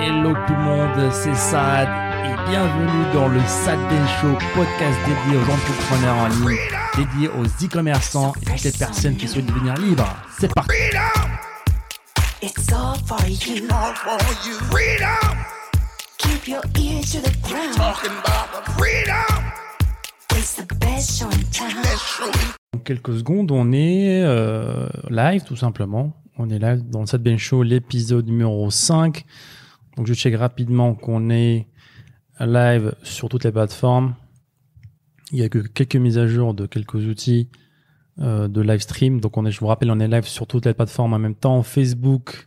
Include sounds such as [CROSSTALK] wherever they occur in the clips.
Hello tout le monde, c'est Sad et bienvenue dans le Sad Ben Show, podcast dédié aux entrepreneurs en ligne, dédié aux e-commerçants et toutes les personnes qui souhaitent devenir libres. C'est parti. It's all for you. all for you. Freedom, Keep your ear to the ground. talking about the freedom. It's the best show in town. Show. Dans quelques secondes, on est euh, live tout simplement. On est live dans le Sad Ben Show, l'épisode numéro 5. Donc je check rapidement qu'on est live sur toutes les plateformes. Il y a que quelques mises à jour de quelques outils euh, de live stream. Donc on est, je vous rappelle, on est live sur toutes les plateformes en même temps. Facebook,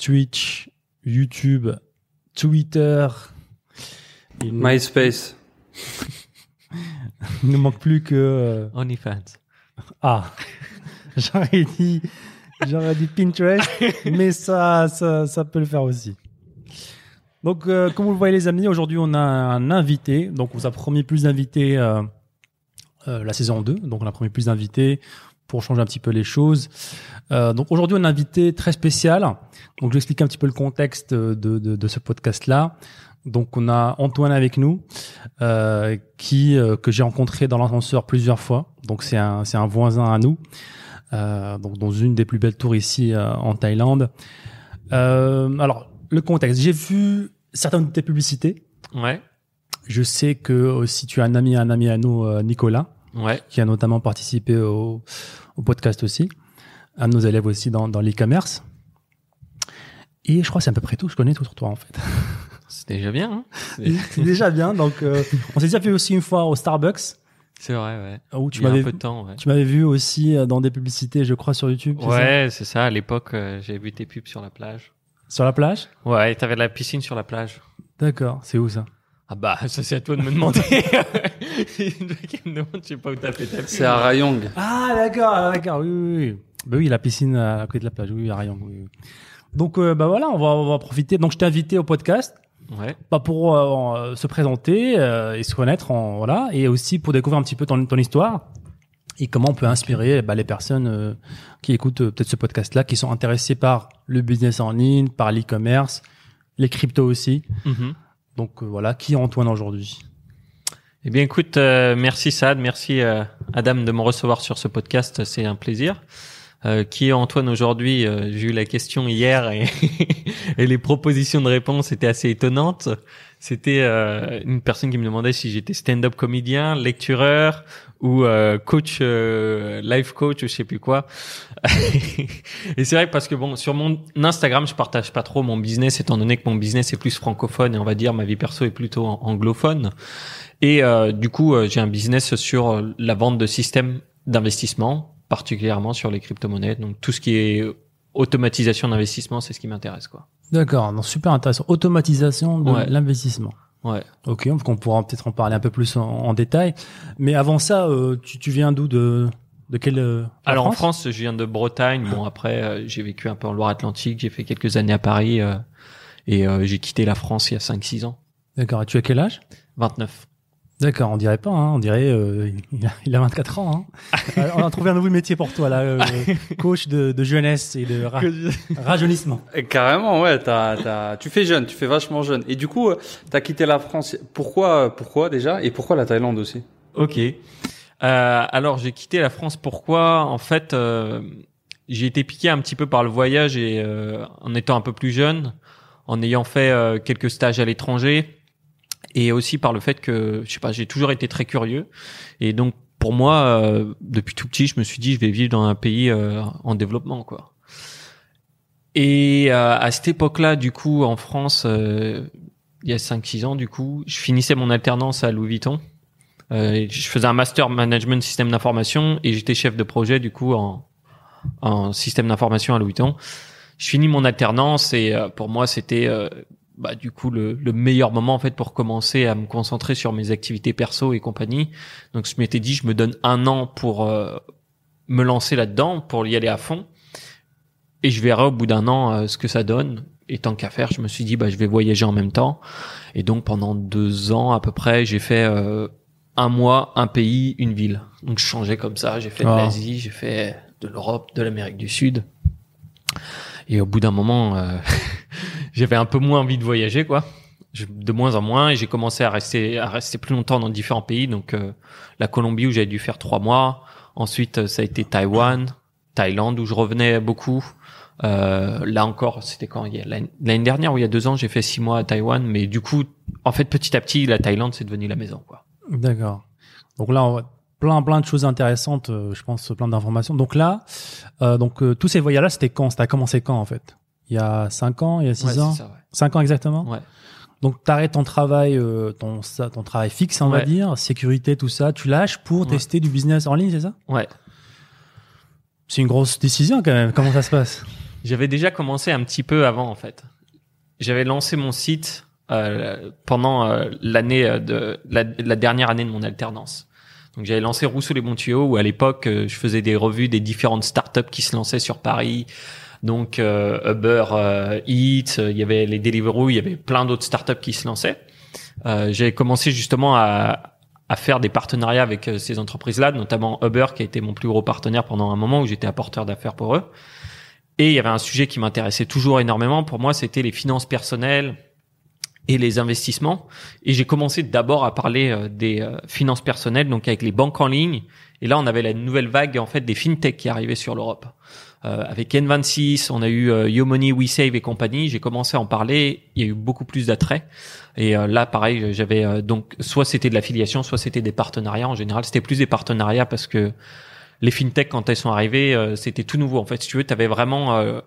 Twitch, YouTube, Twitter. Il nous, MySpace. [LAUGHS] il nous manque plus que... euh, OnlyFans. Ah, [LAUGHS] j'aurais dit, j'aurais dit Pinterest, [LAUGHS] mais ça, ça, ça peut le faire aussi. Donc, euh, comme vous le voyez, les amis, aujourd'hui, on a un invité. Donc, on vous a promis plus d'invités euh, euh, la saison 2. Donc, on a promis plus d'invités pour changer un petit peu les choses. Euh, donc, aujourd'hui, on a un invité très spécial. Donc, je vais expliquer un petit peu le contexte de, de, de ce podcast-là. Donc, on a Antoine avec nous, euh, qui euh, que j'ai rencontré dans l'ascenseur plusieurs fois. Donc, c'est un c'est un voisin à nous. Donc, dans une des plus belles tours ici en Thaïlande. Alors, le contexte. J'ai vu certaines de tes publicités. Ouais. Je sais que aussi tu as un ami, un ami à nous, euh, Nicolas, Ouais. qui a notamment participé au, au podcast aussi. Un de nos élèves aussi dans, dans l'e-commerce. Et je crois que c'est à peu près tout. Je connais tout sur toi en fait. [LAUGHS] C'est déjà bien, hein [LAUGHS] c'est déjà bien. Donc, euh, on s'est déjà fait aussi une fois au Starbucks C'est vrai, ouais. où tu m'avais un peu de temps, ouais. tu m'avais vu aussi euh, dans des publicités, je crois, sur YouTube. Ouais, c'est ça. À l'époque, euh, j'avais vu tes pubs sur la plage. Sur la plage? Ouais, t'avais de la piscine sur la plage. D'accord. C'est où ça? Ah bah, [LAUGHS] ça c'est à toi de me demander. Me [LAUGHS] demande, je sais pas où t'as fait ta pub. C'est à Rayong. Ah d'accord, ah, d'accord, oui, oui, oui. Bah oui, la piscine à côté de la plage, oui, oui, à Rayong, oui, oui. Donc euh, bah voilà, on va, on va profiter. Donc je t'ai invité au podcast, Ouais. pas pour euh, se présenter euh, et se connaître, en, voilà, et aussi pour découvrir un petit peu ton, ton histoire et comment on peut inspirer bah, les personnes euh, qui écoutent euh, peut-être ce podcast-là, qui sont intéressées par le business en ligne, par l'e-commerce, les cryptos aussi. Mhm. Donc euh, voilà, qui est Antoine aujourd'hui? Eh bien, écoute, euh, merci Sad, merci euh, Adam de me recevoir sur ce podcast, c'est un plaisir. Euh, qui est Antoine aujourd'hui? J'ai eu la question hier et, [LAUGHS] et les propositions de réponse étaient assez étonnantes. C'était euh, une personne qui me demandait si j'étais stand-up comédien, lectureur ou euh, coach, euh, life coach ou je sais plus quoi. [LAUGHS] et c'est vrai parce que bon, sur mon Instagram, je partage pas trop mon business étant donné que mon business est plus francophone et on va dire ma vie perso est plutôt an- anglophone. Et euh, du coup, euh, j'ai un business sur euh, la vente de systèmes d'investissement, particulièrement sur les crypto-monnaies. Donc tout ce qui est automatisation d'investissement, c'est ce qui m'intéresse, quoi. D'accord, super intéressant. Automatisation de Ouais. l'investissement. Ouais. Ok, donc on pourra peut-être en parler un peu plus en, en détail. Mais avant ça, euh, tu, tu viens d'où de de quelle euh, Alors en France, je viens de Bretagne. Bon après, euh, j'ai vécu un peu en Loire-Atlantique. J'ai fait quelques années à Paris euh, et euh, j'ai quitté la France il y a 5-6 ans. D'accord. Et tu as quel âge? 29. D'accord, on dirait pas. Hein, on dirait euh, il, a, il a 24 ans. Hein. [LAUGHS] Euh, on a trouvé un nouveau métier pour toi là, euh, coach de, de jeunesse et de ra- rajeunissement. Carrément, ouais. T'as, t'as, tu fais jeune, tu fais vachement jeune. Et du coup, euh, t'as quitté la France. Pourquoi, pourquoi déjà? Et pourquoi la Thaïlande aussi? Ok. Euh, alors j'ai quitté la France. Pourquoi? En fait, euh, j'ai été piqué un petit peu par le voyage et euh, en étant un peu plus jeune, en ayant fait euh, quelques stages à l'étranger et aussi par le fait que je sais pas, j'ai toujours été très curieux et donc pour moi, euh, depuis tout petit, je me suis dit je vais vivre dans un pays euh, en développement quoi. Et euh, à cette époque-là, du coup, en France, euh, il y a 5-6 ans, du coup, je finissais mon alternance à Louis Vuitton. Euh, je faisais un master management système d'information et j'étais chef de projet du coup en, en système d'information à Louis Vuitton. Je finis mon alternance et euh, pour moi c'était bah, du coup le, le meilleur moment en fait pour commencer à me concentrer sur mes activités perso et compagnie. Donc je m'étais dit je me donne un an pour euh, me lancer là-dedans, pour y aller à fond et je verrai au bout d'un an euh, ce que ça donne. Et tant qu'à faire, je me suis dit bah je vais voyager en même temps. Et donc pendant deux ans à peu près, j'ai fait euh, un mois, un pays, une ville. Donc je changeais comme ça. J'ai fait de Ah. l'Asie, j'ai fait de l'Europe, de l'Amérique du Sud. Et au bout d'un moment, euh, [LAUGHS] j'avais un peu moins envie de voyager, quoi. De moins en moins, et j'ai commencé à rester à rester plus longtemps dans différents pays. Donc euh, la Colombie où j'avais dû faire trois mois. Ensuite, euh, ça a été Taïwan, Thaïlande où je revenais beaucoup. Euh, là encore, c'était quand? L'année dernière ou il y a deux ans, j'ai fait six mois à Taïwan. Mais du coup, en fait, petit à petit, la Thaïlande c'est devenu la maison, quoi. D'accord. Donc là, on va- plein plein de choses intéressantes, euh, je pense, plein d'informations. Donc là, euh, donc euh, tous ces voyages-là, c'était quand? Ça a commencé quand en fait? Il y a cinq ans, il y a six Ouais, ans, c'est ça, ouais. cinq ans exactement. Ouais. Donc t'arrêtes ton travail, euh, ton ça- ton travail fixe, on va dire, sécurité, tout ça, tu lâches pour tester du business en ligne, c'est ça? Ouais. C'est une grosse décision quand même. Comment ça se passe? J'avais déjà commencé un petit peu avant en fait. J'avais lancé mon site euh, pendant euh, l'année euh, de la, la dernière année de mon alternance. Donc j'avais lancé Rousseau les bons tuyaux où à l'époque euh, je faisais des revues des différentes startups qui se lançaient sur Paris. Donc euh, Uber euh, Eats, euh, il y avait les Deliveroo, il y avait plein d'autres startups qui se lançaient. J'avais commencé justement à, à faire des partenariats avec ces entreprises-là, notamment Uber qui a été mon plus gros partenaire pendant un moment où j'étais apporteur d'affaires pour eux. Et il y avait un sujet qui m'intéressait toujours énormément. Pour moi, c'était les finances personnelles et les investissements. Et j'ai commencé d'abord à parler des finances personnelles, donc avec les banques en ligne. Et là, on avait la nouvelle vague en fait des fintech qui arrivaient sur l'Europe. Euh, avec N26, on a eu euh, YoMoney, WeSave et compagnie. J'ai commencé à en parler. Il y a eu beaucoup plus d'attrait. Et euh, là, pareil, j'avais euh, donc soit c'était de l'affiliation, soit c'était des partenariats. En général, c'était plus des partenariats parce que les fintech quand elles sont arrivées, euh, c'était tout nouveau. En fait, si tu veux, tu avais vraiment euh,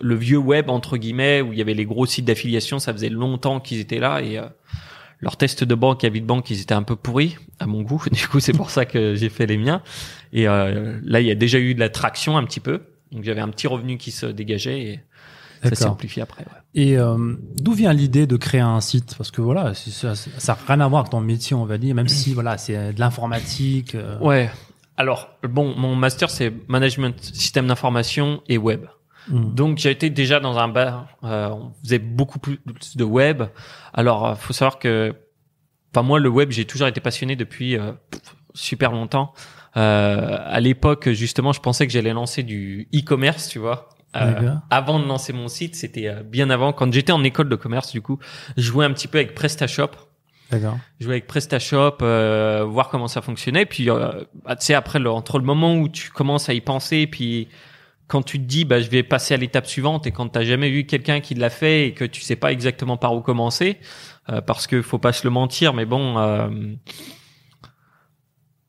le vieux web entre guillemets où il y avait les gros sites d'affiliation. Ça faisait longtemps qu'ils étaient là et leurs tests de banque, avis de banque, ils étaient un peu pourris à mon goût. [LAUGHS] Du coup, c'est pour ça que j'ai fait les miens. Et euh, là, il y a déjà eu de la traction un petit peu. Donc j'avais un petit revenu qui se dégageait et ça s'est amplifié après. ouais. Et euh, d'où vient l'idée de créer un site? Parce que voilà, ça n'a rien à voir avec ton métier, on va dire, même si voilà, c'est de l'informatique. euh, Ouais. Alors, bon, mon master, c'est management, système d'information et web. hmm. Donc, j'ai été déjà dans un bar. euh, on faisait beaucoup plus de web. Alors, euh, faut savoir que, enfin, moi, le web, j'ai toujours été passionné depuis euh, super longtemps. Euh, à l'époque, justement, je pensais que j'allais lancer du e-commerce, tu vois. Euh, avant de lancer mon site, c'était euh, bien avant. Quand j'étais en école de commerce, du coup, je jouais un petit peu avec PrestaShop D'accord. jouer avec PrestaShop, euh, voir comment ça fonctionnait. Puis, euh, bah, tu sais, après, le, entre le moment où tu commences à y penser, puis quand tu te dis, bah, je vais passer à l'étape suivante, et quand t'as jamais vu quelqu'un qui l'a fait et que tu sais pas exactement par où commencer, euh, parce que faut pas se le mentir, mais bon, euh,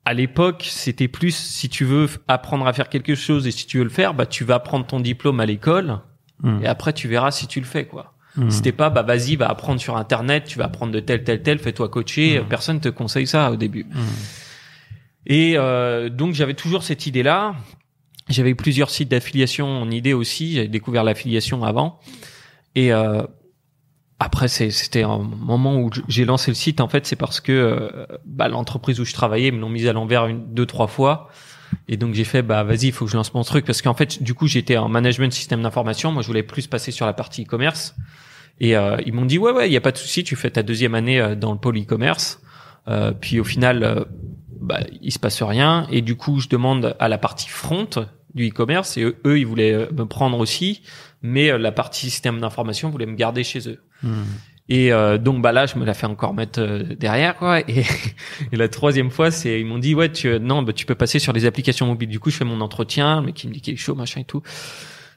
à l'époque, c'était plus si tu veux apprendre à faire quelque chose et si tu veux le faire, bah, tu vas prendre ton diplôme à l'école Hmm. et après tu verras si tu le fais, quoi. Hmm. C'était pas, bah vas-y, va apprendre sur Internet, tu vas apprendre de tel, tel, tel, fais-toi coacher. Mhm. Personne te conseille ça au début. Hmm. Et euh, donc j'avais toujours cette idée-là. J'avais plusieurs sites d'affiliation en idée aussi. J'avais découvert l'affiliation avant. Et euh, après, c'était un moment où j'ai lancé le site. En fait, c'est parce que euh, bah, l'entreprise où je travaillais me l'ont mise à l'envers une, deux, trois fois. Et donc j'ai fait, bah vas-y, il faut que je lance mon truc parce qu'en fait, du coup, j'étais en management système d'information. Moi, je voulais plus passer sur la partie e-commerce. Et euh, ils m'ont dit, ouais, ouais, il y a pas de souci, tu fais ta deuxième année euh, dans le pôle e-commerce. Euh, puis au final, euh, bah, il se passe rien. Et du coup, je demande à la partie front du e-commerce et eux, ils voulaient me prendre aussi, mais euh, la partie système d'information voulait me garder chez eux. Hmm. Et euh, donc bah là, je me la fais encore mettre euh, derrière quoi. Et, [LAUGHS] et la troisième fois, c'est ils m'ont dit ouais, tu non, bah, tu peux passer sur les applications mobiles. Du coup, je fais mon entretien, mais qui me dit qu'il est chaud, machin et tout.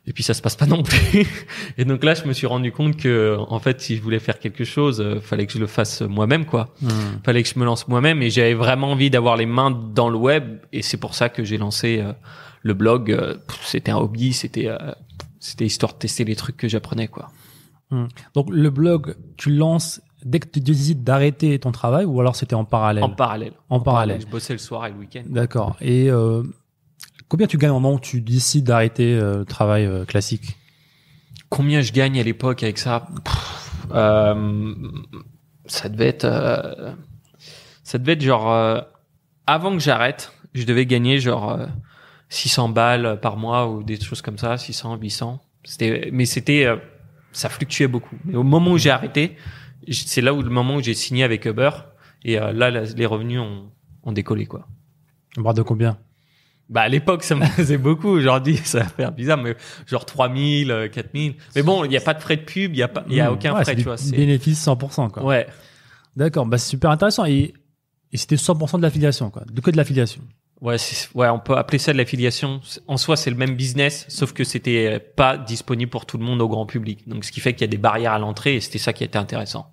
Et puis ça se passe pas non plus. [LAUGHS] Et donc là, je me suis rendu compte que en fait, si je voulais faire quelque chose, euh, fallait que je le fasse moi-même quoi. Hmm. Fallait que je me lance moi-même et j'avais vraiment envie d'avoir les mains dans le web. Et c'est pour ça que j'ai lancé euh, le blog. C'était un hobby, c'était euh, c'était histoire de tester les trucs que j'apprenais quoi. Donc le blog, tu lances dès que tu décides d'arrêter ton travail ou alors c'était en parallèle? En parallèle. En parallèle. Je bossais le soir et le week-end. D'accord. Et euh, combien tu gagnes au moment où tu décides d'arrêter euh, le travail euh, classique? Combien je gagne à l'époque avec ça? Pff, euh, Ça devait être, euh, ça devait être genre euh, avant que j'arrête, je devais gagner genre euh, 600 balles par mois ou des choses comme ça, 600, 800. C'était, mais c'était, euh, ça fluctuait beaucoup. Mais au moment où j'ai arrêté, c'est là où le moment où j'ai signé avec Uber et euh, là les revenus ont, ont décollé quoi. Parle de combien? Bah à l'époque ça me [LAUGHS] faisait beaucoup. Aujourd'hui ça va faire bizarre, mais genre 3000, euh, 4000. Mais bon, il y a pas de frais de pub, il y a pas, il y a Mmh. aucun Ouais, frais, tu vois. c'est- Bénéfice 100%, quoi. Ouais. D'accord, bah, c'est super intéressant. Et, et c'était 100% de l'affiliation, quoi. De que de l'affiliation. Ouais, ouais, on peut appeler ça de l'affiliation. En soi, c'est le même business, sauf que c'était pas disponible pour tout le monde au grand public. Donc, ce qui fait qu'il y a des barrières à l'entrée, et c'était ça qui était intéressant.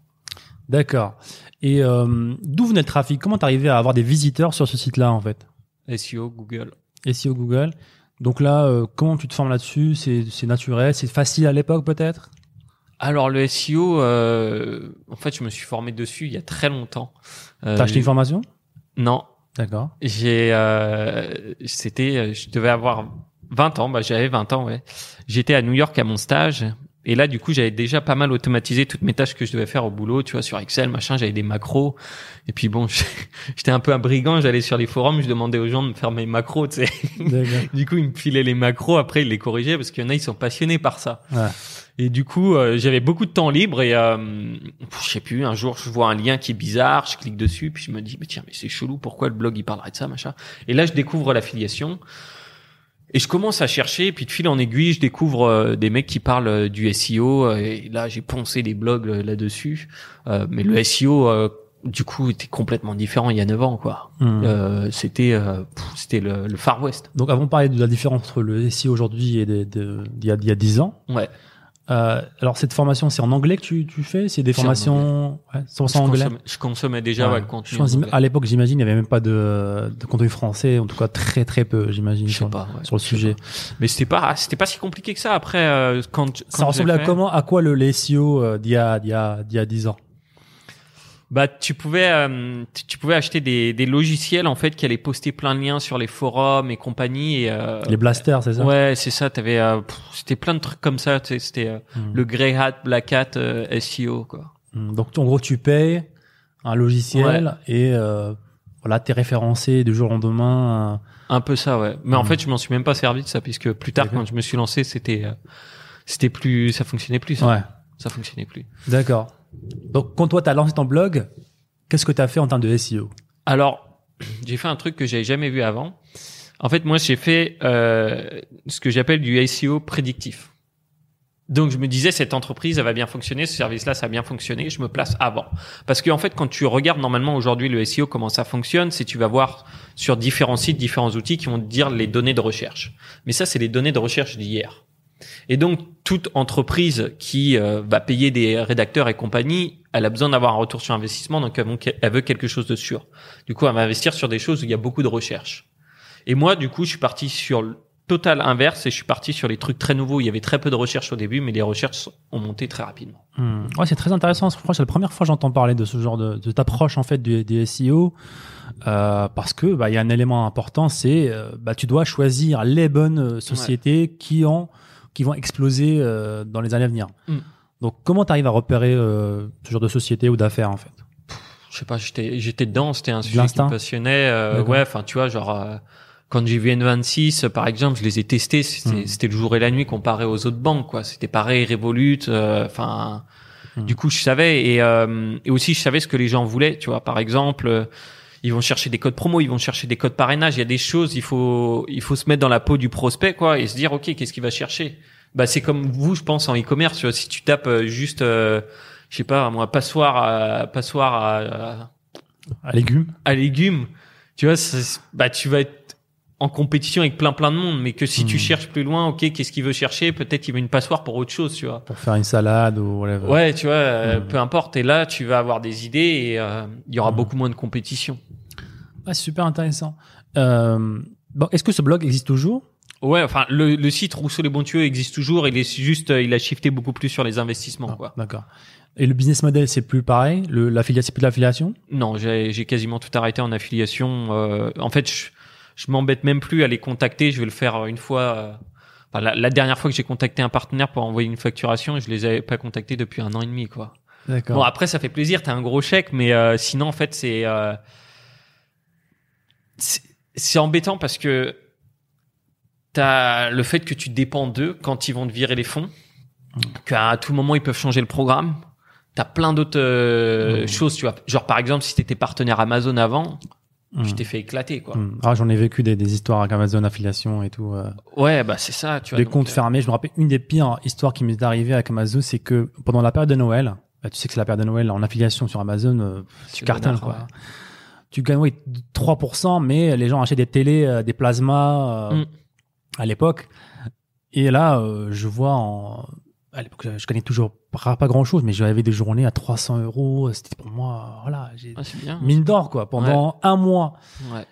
D'accord. Et euh, d'où venait le trafic? Comment t'arrivais à avoir des visiteurs sur ce site-là, en fait? SEO, Google. SEO Google. Donc là, euh, comment tu te formes là-dessus? C'est c'est naturel? C'est facile à l'époque, peut-être? Alors, le SEO, euh, en fait, je me suis formé dessus il y a très longtemps. Euh, T'as acheté une formation? Non, D'accord. j'ai, euh, c'était, je devais avoir 20 ans. Bah, j'avais 20 ans, ouais. J'étais à New York à mon stage. Et là, du coup, j'avais déjà pas mal automatisé toutes mes tâches que je devais faire au boulot, tu vois, sur Excel, machin, j'avais des macros. Et puis bon, [LAUGHS] j'étais un peu un brigand, j'allais sur les forums, je demandais aux gens de me faire mes macros, tu sais. D'accord. [LAUGHS] Du coup, ils me filaient les macros, après, ils les corrigeaient parce qu'il y en a, ils sont passionnés par ça. Ouais. Et du coup, euh, j'avais beaucoup de temps libre et euh, je sais plus, un jour, je vois un lien qui est bizarre, je clique dessus, puis je me dis, mais tiens, mais c'est chelou, pourquoi le blog, il parlerait de ça, machin? Et là, je découvre l'affiliation. Et je commence à chercher, et puis de fil en aiguille, je découvre euh, des mecs qui parlent euh, du SEO. euh, et là, j'ai poncé des blogs là-dessus. Euh, mais le SEO, euh, du coup, était complètement différent il y a 9 ans, quoi. Euh, c'était euh, c'était le, le Far West. Donc, avant de parler de la différence entre le SEO aujourd'hui et de- de- d'il y, a- d'il y a 10 ans, Ouais. Euh, alors cette formation, c'est en anglais que tu, tu fais? C'est des C'est en formations ouais, 100% Je anglais? je consommais déjà Ouais. ouais, le Je contenu. pense, anglais. à l'époque, j'imagine, il n'y avait même pas de, de contenu français, en tout cas très très peu, j'imagine, Je sur, pas, ouais, sur le je sujet. pas. Mais c'était pas, c'était pas si compliqué que ça. Après, euh, quand, quand Ça ressemblait à comment À quoi le SEO euh, d'il y, a, d'il y, a, d'il y a 10 ans? Bah, tu pouvais, euh, tu pouvais acheter des, des logiciels en fait qui allaient poster plein de liens sur les forums et compagnie. Et, euh, Les blasters, c'est ça? Ouais, c'est ça. T'avais, euh, c'était plein de trucs comme ça. C'était euh, Hmm. le Grey Hat, Black Hat, euh, SEO quoi. Hmm. Donc, en gros, tu payes un logiciel et euh, voilà, t'es référencé du jour au lendemain. Un peu ça, ouais. Mais en Hmm. fait, je m'en suis même pas servi de ça puisque plus tard, quand je me suis lancé, c'était, euh, c'était plus, ça fonctionnait plus. Ça, ouais, ça fonctionnait plus. d'accord. Donc, quand toi, t'as lancé ton blog, qu'est-ce que t'as fait en termes de SEO Alors, [CLEARS THROAT] j'ai fait un truc que j'avais jamais vu avant. En fait, moi, j'ai fait euh, ce que j'appelle du SEO prédictif. Donc, je me disais, cette entreprise, elle va bien fonctionner, ce service-là, ça va bien fonctionner, je me place avant. Parce qu'en fait, quand tu regardes normalement aujourd'hui le SEO, comment ça fonctionne, c'est tu vas voir sur différents sites, différents outils qui vont te dire les données de recherche. Mais ça, c'est les données de recherche d'hier. Et donc, toute entreprise qui euh, va payer des rédacteurs et compagnie, elle a besoin d'avoir un retour sur investissement, donc elle veut- quelque chose de sûr. Du coup, elle va investir sur des choses où il y a beaucoup de recherche. Et moi, du coup, je suis parti sur le total inverse et je suis parti sur les trucs très nouveaux. Il y avait très peu de recherche au début, mais les recherches ont monté très rapidement. Hmm. Ouais, c'est très intéressant. Franchement, c'est la première fois que j'entends parler de ce genre de, de en fait du, du SEO, euh, parce que bah il y a un élément important, c'est euh, bah tu dois choisir les bonnes euh, sociétés qui ont qui vont exploser euh, dans les années à venir. Hmm. Donc, comment tu arrives à repérer euh, ce genre de société ou d'affaires en fait? Je sais pas, j'étais, j'étais dedans, c'était un sujet qui me passionnait. Euh, ouais, enfin, tu vois, genre, euh, quand j'ai vu N26, euh, par exemple, je les ai testés, c'était, Hmm. c'était le jour et la nuit comparé aux autres banques, quoi. C'était pareil, Revolut, euh, enfin, Hmm. du coup, je savais, et, euh, et aussi, je savais ce que les gens voulaient, tu vois. Par exemple, euh, ils vont chercher des codes promo, ils vont chercher des codes parrainage. Il y a des choses, il faut, il faut se mettre dans la peau du prospect, quoi, et se dire, ok, qu'est-ce qu'il va chercher? Bah, c'est comme vous, je pense, en e-commerce. Tu vois, si tu tapes euh, juste, euh, je sais pas, moi, passoire, à, passoire à- à À légumes à légumes, tu vois, bah tu vas être en compétition avec plein plein de monde, mais que si tu Hmm. cherches plus loin, ok, qu'est-ce qu'il veut chercher? Peut-être qu'il veut une passoire pour autre chose, tu vois. pour faire une salade ou whatever. Ouais, tu vois, euh, Hmm. peu importe. Et là, tu vas avoir des idées et euh, il y aura Hmm. beaucoup moins de compétition. Ah, c'est super intéressant. Euh, bon, est-ce que ce blog existe toujours? Ouais, enfin, le, le site Rousseau les bons tuyaux existe toujours. Il est juste, euh, il a shifté beaucoup plus sur les investissements, Ah, quoi. D'accord. Et le business model, c'est plus pareil? Le, l'affiliation, c'est plus de l'affiliation? Non, j'ai j'ai quasiment tout arrêté en affiliation. Euh, en fait, je, je m'embête même plus à les contacter. Je vais le faire une fois. euh, enfin, la, la dernière fois que j'ai contacté un partenaire pour envoyer une facturation, je les avais pas contactés depuis un an et demi, quoi. D'accord. Bon, après, ça fait plaisir. T'as un gros chèque, mais euh, sinon, en fait, c'est euh, c'est embêtant parce que t'as le fait que tu dépends d'eux quand ils vont te virer les fonds, qu'à tout moment ils peuvent changer le programme. T'as plein d'autres euh, Mhm. choses, tu vois. Genre par exemple, si t'étais partenaire Amazon avant, Hmm. tu t'es fait éclater quoi. Hmm. Ah, j'en ai vécu des, des histoires avec Amazon affiliation et tout. euh, Ouais, bah c'est ça, tu vois. des comptes euh, fermés. Je me rappelle une des pires histoires qui m'est arrivée avec Amazon, c'est que pendant la période de Noël, bah, tu sais que c'est la période de Noël en affiliation sur Amazon, euh, tu bonheur, quoi. ouais. Tu gagnes oui, 3%, mais les gens achètent des télés, euh, des plasmas Mm. à l'époque. Et là, je vois en à l'époque, je connais toujours pas, pas grand chose, mais j'avais des journées à 300 euros. C'était pour moi, voilà, j'ai Ah, bien. mine d'or quoi pendant un mois. Ouais.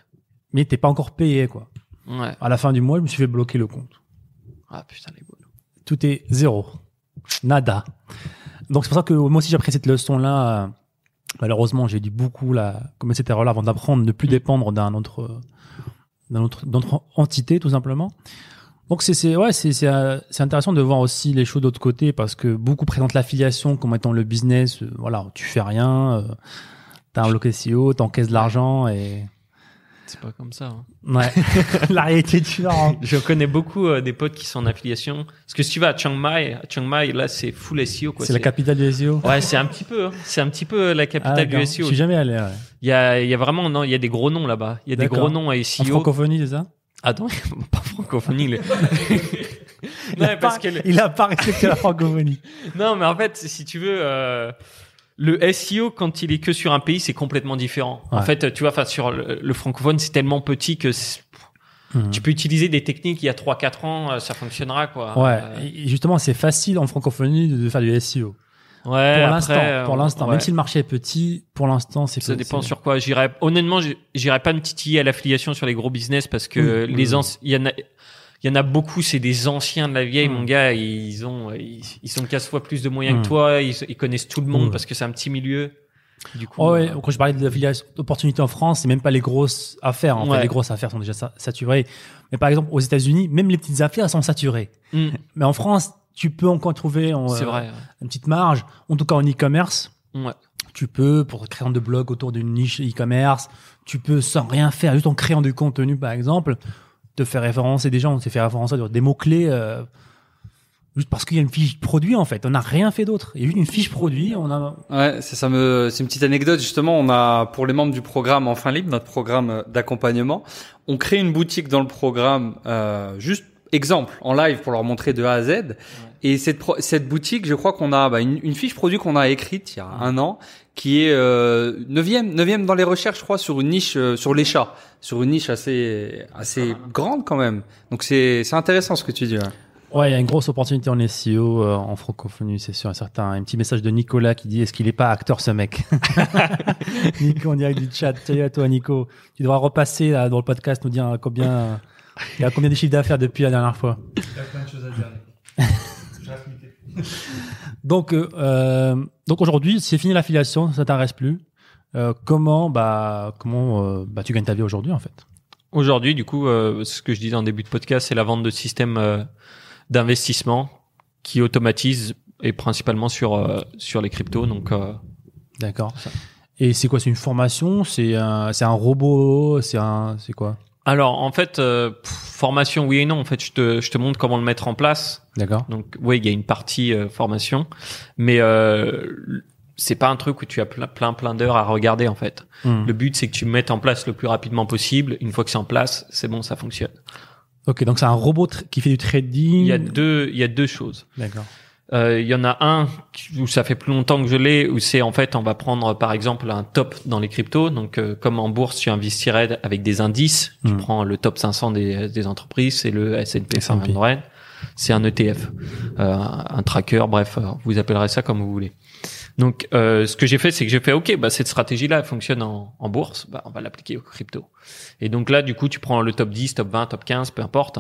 Mais t'es pas encore payé quoi. Ouais. À la fin du mois, je me suis fait bloquer le compte. Ah putain les boules. tout est zéro. Nada. Donc c'est pour ça que moi aussi j'ai appris cette leçon-là. Euh, Malheureusement, j'ai dû beaucoup la commettre cette erreur-là avant d'apprendre de ne plus dépendre d'un autre, euh, d'un autre entité, tout simplement. Donc c'est, c'est, ouais, c'est, c'est, euh, c'est intéressant de voir aussi les choses d'autre côté parce que beaucoup présentent l'affiliation comme étant le business. euh, voilà, tu fais rien, euh, t'as un bloqué SEO, t'encaisses de l'argent et C'est pas comme ça. hein. ouais, [LAUGHS] la réalité est différente. Je connais beaucoup euh, des potes qui sont en affiliation. Parce que si tu vas à Chiang Mai, à Chiang Mai, là, c'est full SEO, quoi. C'est la capitale du SEO. Ouais, c'est un petit peu, hein. c'est un petit peu la Ah, capitale d'accord. du Je SEO. suis jamais allé. Ouais. Il y a, il y a vraiment, non, il y a des gros noms là-bas. Il y a des gros noms à En SEO. francophonie, c'est ça? Ah [LAUGHS] [LAUGHS] non, pas francophonie. les- Il a non, parce pas- que le- il a pas [LAUGHS] respecté la francophonie. non, mais en fait, si tu veux, euh, le SEO quand il est que sur un pays, c'est complètement différent. En fait, tu vois, enfin sur le, le francophone, c'est tellement petit que Mhm. tu peux utiliser des techniques il y a 3-4 ans, euh, ça fonctionnera quoi. Ouais, Euh, justement, c'est facile en francophonie de de faire du SEO. Ouais. pour l'instant, euh, pour l'instant, ouais. même si le marché est petit, pour l'instant, c'est Ça dépend sur quoi. J'irais, honnêtement, j'irais pas me titiller à l'affiliation sur les gros business parce que les anci- il y en a, il y en a beaucoup, c'est des anciens de la vieille, mon gars. Ils ont, ils, ils ont 15 fois plus de moyens que toi. Ils, ils connaissent tout le monde Mm. parce que c'est un petit milieu. Du coup, Oh ouais, euh, quand je parlais de l'affiliation d'opportunités en France, c'est même pas les grosses affaires. En Ouais. fait, les grosses affaires sont déjà sa- saturées. Mais par exemple, aux États-Unis, même les petites affaires sont saturées. Mais en France, tu peux encore trouver en, euh, vrai. une petite marge. En tout cas, en e-commerce, Ouais. tu peux, pour créer de blog autour d'une niche e-commerce, tu peux sans rien faire, juste en créant du contenu, par exemple, te faire référencer des gens, on s'est fait référencer sur des mots-clés, euh, juste parce qu'il y a une fiche produit, en fait. On n'a rien fait d'autre. Il y a juste une fiche produit, on a, Ouais, c'est ça me, c'est une petite anecdote justement. On a pour les membres du programme Enfin Libre, notre programme euh, d'accompagnement, on crée une boutique dans le programme, euh, juste exemple en live pour leur montrer de A à Z. Et cette pro- cette boutique, je crois qu'on a bah, une, une fiche produit qu'on a écrite il y a un an, qui est euh, neuvième, neuvième dans les recherches, je crois, sur une niche euh, sur les chats, sur une niche assez assez grande quand même. Donc c'est c'est intéressant ce que tu dis. ouais. Ouais, il y a une grosse opportunité en SEO, euh, en francophonie, c'est sûr, certain. Un petit message de Nicolas qui dit, est-ce qu'il est pas acteur, ce mec? [LAUGHS] Nico, on dirait du chat. Salut à toi, Nico. Tu devras repasser, là, dans le podcast, nous dire combien, il y a combien de chiffres d'affaires depuis la dernière fois? Il y a plein de choses à dire. [LAUGHS] Donc, euh, euh, donc aujourd'hui, c'est fini l'affiliation, ça t'intéresse plus. Euh, comment, bah, comment, euh, bah, tu gagnes ta vie aujourd'hui, en fait? Aujourd'hui, du coup, euh, ce que je disais en début de podcast, c'est la vente de systèmes euh, d'investissement qui automatisent et principalement sur euh, sur les cryptos. Donc, euh, D'accord. Et c'est quoi? C'est une formation? C'est un, c'est un robot? C'est un, c'est quoi? Alors en fait, euh, pff, formation oui et non. En fait, je te je te montre comment le mettre en place. D'accord. Donc, oui, il y a une partie euh, formation, mais euh, c'est pas un truc où tu as plein plein, plein d'heures à regarder en fait. Hmm. Le but, c'est que tu le mettes en place le plus rapidement possible. Une fois que c'est en place, c'est bon, ça fonctionne. Ok, donc c'est un robot qui fait du trading. Il y a deux il y a deux choses. D'accord. Euh, Il y en a un où ça fait plus longtemps que je l'ai, où c'est en fait, on va prendre par exemple un top dans les cryptos. Donc, euh, comme en bourse, tu investirais avec des indices. Tu Mm. prends le top 500 des, des entreprises, c'est le S&P S&P. 500. C'est un ETF, euh, un tracker, bref, euh, vous appellerez ça comme vous voulez. Donc, euh, ce que j'ai fait, c'est que j'ai fait, ok, bah cette stratégie-là elle fonctionne en, en bourse, bah on va l'appliquer aux crypto. Et donc là, du coup, tu prends le top 10, top 20, top 15, peu importe,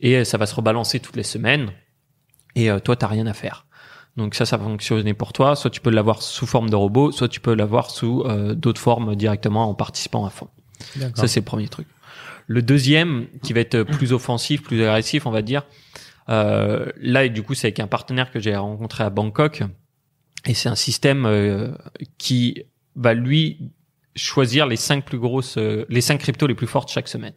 et ça va se rebalancer toutes les semaines. Et euh, toi, t'as rien à faire. Donc ça, ça va fonctionner pour toi. Soit tu peux l'avoir sous forme de robot, soit tu peux l'avoir sous euh, d'autres formes directement en participant à fond. Ça, c'est le premier truc. Le deuxième, qui va être plus offensif, plus agressif, on va dire. Euh, là, et du coup, c'est avec un partenaire que j'ai rencontré à Bangkok. Et c'est un système euh, qui va lui choisir les cinq plus grosses, euh, les cinq cryptos les plus fortes chaque semaine.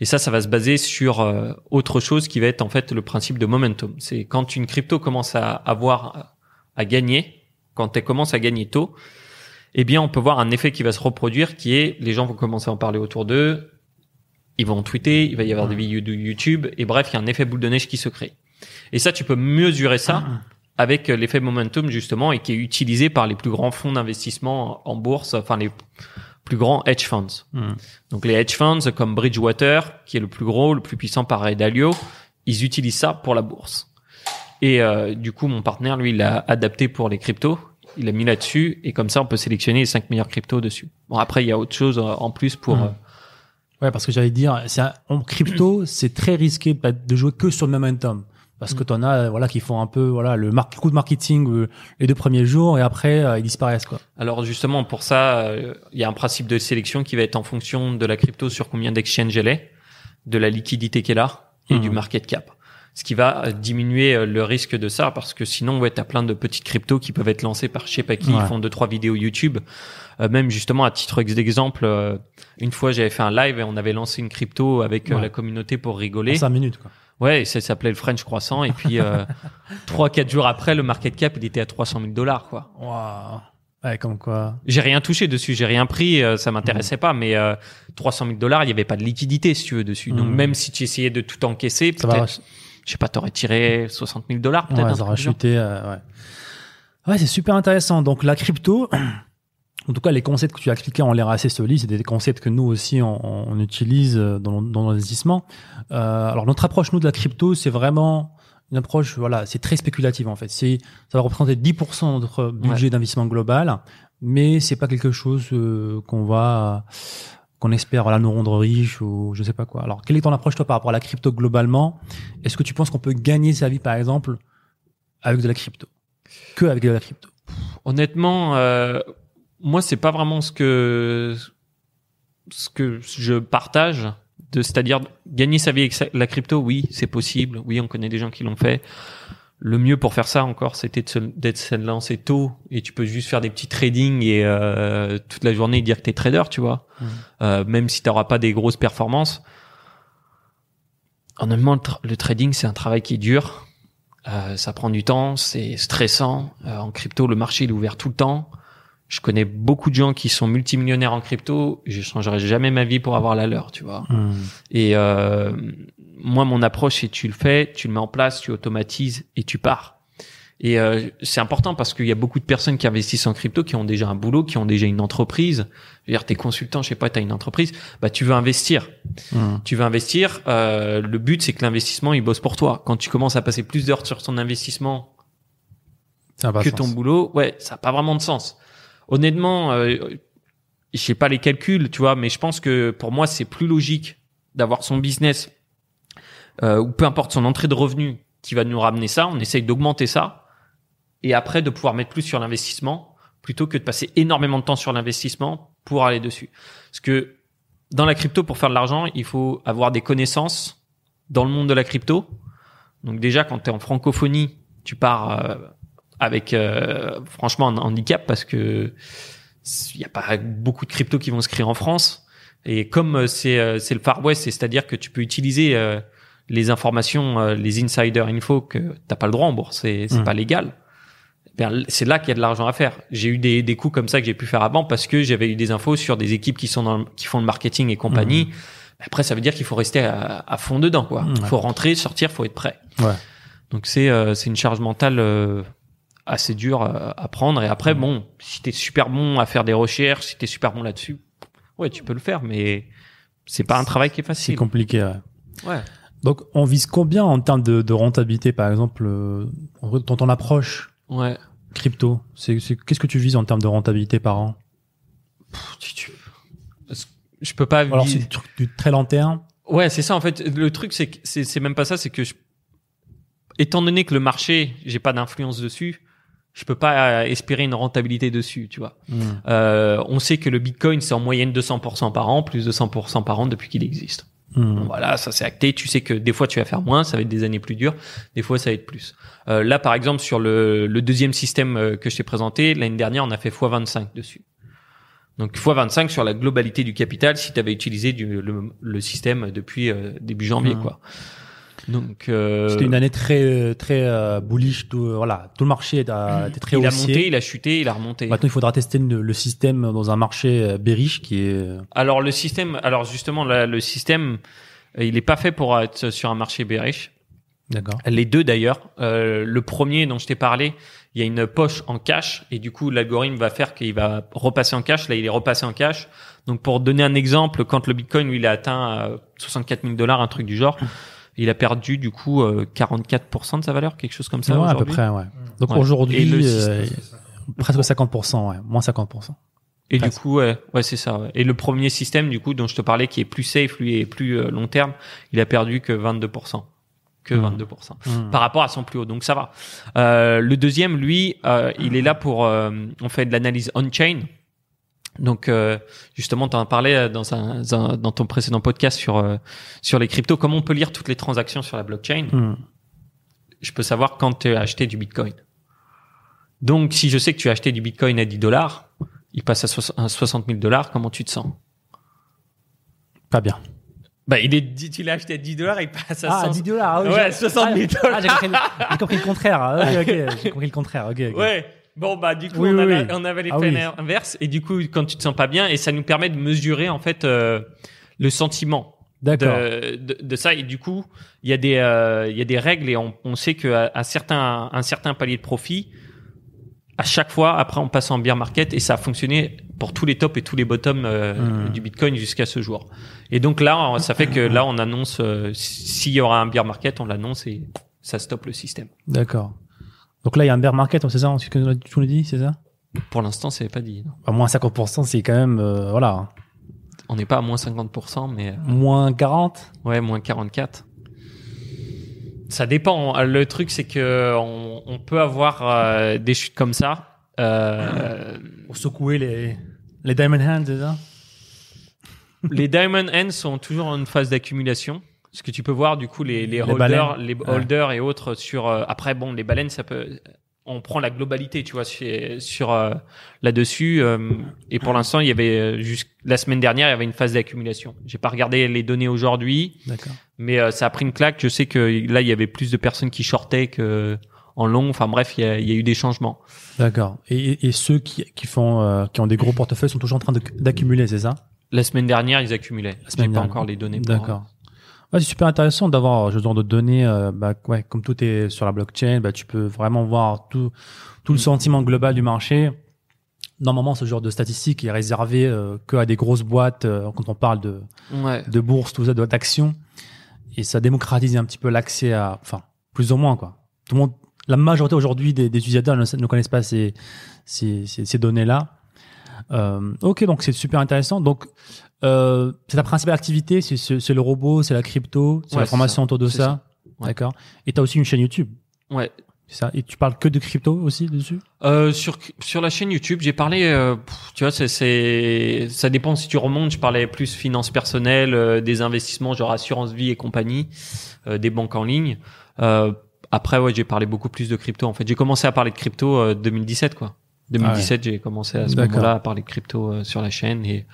Et ça, ça va se baser sur euh, autre chose qui va être en fait le principe de momentum. C'est quand une crypto commence à avoir à gagner, quand elle commence à gagner tôt, eh bien, on peut voir un effet qui va se reproduire, qui est les gens vont commencer à en parler autour d'eux, ils vont tweeter, il va y avoir des vidéos de YouTube, et bref, il y a un effet boule de neige qui se crée. Et ça, tu peux mesurer ça avec euh, l'effet momentum justement, et qui est utilisé par les plus grands fonds d'investissement en bourse, enfin les plus grands hedge funds. Hmm. Donc les hedge funds comme Bridgewater, qui est le plus gros, le plus puissant par Dalio, ils utilisent ça pour la bourse. Et euh, du coup, mon partenaire, lui, il l'a adapté pour les cryptos. Il l'a mis là-dessus et comme ça, on peut sélectionner les cinq meilleurs cryptos dessus. Bon, après, il y a autre chose euh, en plus pour. Mhm. euh, Ouais, parce que j'allais dire, c'est un- en crypto, c'est très risqué de jouer que sur le momentum. Parce que t'en as, voilà, qui font un peu, voilà, le mar- coup de marketing euh, les deux premiers jours et après, euh, ils disparaissent, quoi. Alors justement, pour ça, euh, il y a un principe de sélection qui va être en fonction de la crypto sur combien d'exchanges elle est, de la liquidité qu'elle a et du market cap. Ce qui va euh, diminuer euh, le risque de ça parce que sinon, ouais, t'as plein de petites cryptos qui peuvent être lancées par je sais pas qui, Ouais. ils font deux trois vidéos YouTube. Euh, même justement à titre d'exemple, euh, une fois j'avais fait un live et on avait lancé une crypto avec Ouais. la communauté pour En rigoler. cinq minutes, quoi. Ouais, ça s'appelait le French Croissant et puis euh, [LAUGHS] trois quatre jours après, le market cap il était à 300 000 dollars quoi. Waouh. Ouais, comme quoi. J'ai rien touché dessus, j'ai rien pris, euh, ça m'intéressait pas, mais euh, 300 000 dollars, il y avait pas de liquidité si tu veux dessus. Donc Mhm. même si tu essayais de tout encaisser, peut-être, je sais pas, t'aurais tiré 60 000 dollars peut-être. ouais, ça truc aura du genre. chuté, euh, ouais. Ouais, c'est super intéressant. Donc, la crypto, en tout cas, les concepts que tu as expliqués ont l'air assez solides. C'est des concepts que nous aussi, on, on utilise euh, dans, dans l'investissement. Euh, alors, notre approche, nous, de la crypto, c'est vraiment une approche, voilà, c'est très spéculative, en fait. C'est, ça va représenter 10% de notre budget d'investissement global, mais c'est pas quelque chose euh, qu'on va, qu'on espère, voilà, nous rendre riches ou je sais pas quoi. Alors, quelle est ton approche, toi, par rapport à la crypto globalement? Est-ce que tu penses qu'on peut gagner sa vie, par exemple, avec de la crypto? Que avec de la crypto? Honnêtement, euh, moi c'est pas vraiment ce que ce que je partage. De, c'est-à-dire gagner sa vie avec la crypto, oui, c'est possible. Oui, on connaît des gens qui l'ont fait. Le mieux pour faire ça encore, c'était d'être se lancer tôt et tu peux juste faire des petits trading et euh, toute la journée dire que t'es trader, tu vois. Mhm. Euh, même si t'auras pas des grosses performances. Honnêtement, le, tra- le trading c'est un travail qui est dur. Euh, ça prend du temps, c'est stressant. Euh, en crypto, le marché il est ouvert tout le temps. Je connais beaucoup de gens qui sont multimillionnaires en crypto. Je changerai jamais ma vie pour avoir la leur, tu vois. Et euh, moi, mon approche, c'est tu le fais, tu le mets en place, tu automatises et tu pars. Et euh, c'est important parce qu'il y a beaucoup de personnes qui investissent en crypto, qui ont déjà un boulot, qui ont déjà une entreprise. Je veux dire, t'es consultant, je sais pas, t'as une entreprise, bah tu veux investir. Mmh. Tu veux investir. euh, le but, c'est que l'investissement, il bosse pour toi. Quand tu commences à passer plus d'heures sur ton investissement Ça que ton boulot, ouais, ça n'a pas vraiment de sens. Honnêtement, euh, je sais pas les calculs, tu vois, mais je pense que pour moi, c'est plus logique d'avoir son business euh, ou peu importe son entrée de revenus qui va nous ramener ça. On essaye d'augmenter ça et après de pouvoir mettre plus sur l'investissement plutôt que de passer énormément de temps sur l'investissement pour aller dessus. Parce que dans la crypto, pour faire de l'argent, il faut avoir des connaissances dans le monde de la crypto. Donc déjà, quand tu es en francophonie, tu pars euh, avec euh, franchement un handicap parce que il n'y a pas beaucoup de cryptos qui vont se créer en France. Et comme euh, c'est euh, c'est le Far West, c'est-à-dire que tu peux utiliser euh, les informations, euh, les insider info que t'as pas le droit en bourse, c'est c'est Mm. pas légal. Bien, c'est là qu'il y a de l'argent à faire. J'ai eu des, des coups comme ça que j'ai pu faire avant parce que j'avais eu des infos sur des équipes qui sont dans le- qui font le marketing et compagnie. Après, ça veut dire qu'il faut rester à, à fond dedans, quoi. Mm, Il faut rentrer, sortir, faut être prêt. Ouais. Donc c'est euh, c'est une charge mentale euh, assez euh, à prendre. Et après, bon, si t'es super bon à faire des recherches, si t'es super bon là-dessus, ouais, tu peux le faire, mais c'est pas un travail qui est C'est facile. compliqué, ouais. Ouais. Donc, on vise combien en termes de, de rentabilité, par exemple, euh, dans ton approche Ouais. crypto? C'est c'est- Qu'est-ce que tu vises en termes de rentabilité par an? Tu- tu- Je peux pas. Alors, c'est du, du très long terme? Ouais, c'est ça en fait. Le truc, c'est que c'est c'est même pas ça. C'est que je... étant donné que le marché, j'ai pas d'influence dessus, je peux pas euh, espérer une rentabilité dessus, tu vois. Euh, on sait que le Bitcoin, c'est en moyenne 200% par an, plus de 100% par an depuis qu'il existe. Hmm. Bon, voilà, ça c'est acté. Tu sais que des fois tu vas faire moins, ça va être des années plus dures. Des fois ça va être plus. Euh, là, par exemple, sur le, le deuxième système euh, que je t'ai présenté, l'année dernière, on a fait x25 dessus. Donc x25 sur la globalité du capital si tu avais utilisé du, le, le système depuis euh, début janvier, Mhm. quoi. Donc, euh, C'était une année très très euh, bullish. Tout, euh, voilà, tout le marché a- était très il a haussier. monté, il a chuté, il a remonté. Maintenant, il faudra tester le, le système dans un marché euh, bearish qui est. euh, Alors le système, alors justement là, le système, euh, il est pas fait pour être sur un marché bearish. D'accord. Les deux d'ailleurs. Euh, le premier dont je t'ai parlé, il y a une poche en cash et du coup l'algorithme va faire qu'il va repasser en cash. Là, il est repassé en cash. Donc pour donner un exemple, quand le Bitcoin lui, il a atteint euh, 64 000 dollars, un truc du genre, il a perdu du coup euh, 44% de sa valeur, quelque chose comme ça. Ouais, à peu près, ouais. Donc Ouais. aujourd'hui, euh, presque 50%, ouais, moins 50%. Et du coup, ouais, ouais, c'est ça. ouais. Et le premier système, du coup, dont je te parlais, qui est plus safe, lui, et plus euh, long terme, il a perdu que 22%. Que Hmm. 22%. Hmm. Par rapport à son plus haut. Donc, ça va. Euh, le deuxième, lui, euh, il est là pour, euh, on fait de l'analyse on-chain. Donc, euh, justement, tu en parlais dans, un, dans ton précédent podcast sur, euh, sur les cryptos. Comment on peut lire toutes les transactions sur la blockchain? Hmm. je peux savoir quand tu as acheté du Bitcoin. Donc, si je sais que tu as acheté du Bitcoin à 10 dollars, il passe à soix- à 60 000 dollars, comment tu te sens? Pas bien. Bah, il est, tu l'as acheté à 10 dollars, il passe à Ah, 100 10 dollars. oui, Ouais, j'ai- 60 000 Ah, j'ai compris, le- j'ai compris le contraire. Ah, j'ai compris le contraire. Ouais. Bon, bah, du coup, Oui, on, oui, avait, oui. on avait les Ah inverses. Et du coup, quand tu te sens pas bien, et ça nous permet de mesurer, en fait, euh, le sentiment D'accord. de, de, de ça. Et du coup, il y a des, euh, il y a des règles et on, on sait qu'à un certain, un certain palier de profit, à chaque fois, après, on passe en bear market et ça a fonctionné pour tous les tops et tous les bottoms euh, Hmm. du Bitcoin jusqu'à ce jour. Et donc là, ça fait que là, on annonce, euh, s'il y aura un bear market, on l'annonce et ça stoppe le système. D'accord. Donc là, il y a un bear market, c'est ça, ce que tu nous dis, c'est ça? Pour l'instant, c'est pas dit. non. Bah, Moins 50%, c'est quand même, euh, voilà, On n'est pas à moins 50%, mais euh, moins 40. ouais, moins 44. Ça dépend. Le truc, c'est que on, on peut avoir euh, des chutes comme ça. Euh, Pour secouer les, les diamond hands, c'est ça? Les diamond hands sont toujours en phase d'accumulation. Ce que tu peux voir, du coup, les, les, Les holders, les Ouais. holders et autres sur. euh, après, bon, les baleines, ça peut. On prend la globalité, tu vois, sur, sur euh, là-dessus. euh, et pour l'instant, il y avait euh, jusqu- la semaine dernière, il y avait une phase d'accumulation. J'ai pas regardé les données aujourd'hui, D'accord. mais euh, ça a pris une claque. Je sais que là, il y avait plus de personnes qui shortaient que en long. Enfin bref, il y a, il y a eu des changements. D'accord. Et, et ceux qui, qui font, euh, qui ont des gros [CLEARS THROAT] portefeuilles sont toujours en train d'accumuler, c'est ça? La semaine dernière, ils accumulaient. La semaine J'ai pas encore les données. D'accord. Ouais, c'est super intéressant d'avoir ce genre de données. euh, bah, ouais, comme tout est sur la blockchain, bah, tu peux vraiment voir tout, tout le sentiment global du marché. Normalement, ce genre de statistique est réservé euh, que à des grosses boîtes euh, quand on parle de, Ouais. de bourse, tout ça, de- d'actions. Et ça démocratise un petit peu l'accès à, enfin, plus ou moins, quoi. Tout le monde, la majorité aujourd'hui des, des utilisateurs ne, ne connaissent pas ces, ces, ces, ces données-là. Euh, ok, donc c'est super intéressant. Donc, euh, c'est ta principale activité, c'est le robot, c'est la crypto, c'est Ouais, la formation autour de ça. ça. Ouais. D'accord. Et tu as aussi une chaîne YouTube, Ouais. c'est ça. Et tu parles que de crypto aussi dessus? Euh, sur sur la chaîne YouTube, j'ai parlé. euh, tu vois, c'est ça dépend si tu remontes. Je parlais plus finances personnelles, euh, des investissements genre assurance vie et compagnie, euh, des banques en ligne. Euh, après, ouais, j'ai parlé beaucoup plus de crypto. En fait, j'ai commencé à parler de crypto euh, 2017, quoi. 2017, j'ai commencé à ce moment-là à parler de crypto euh, sur la chaîne et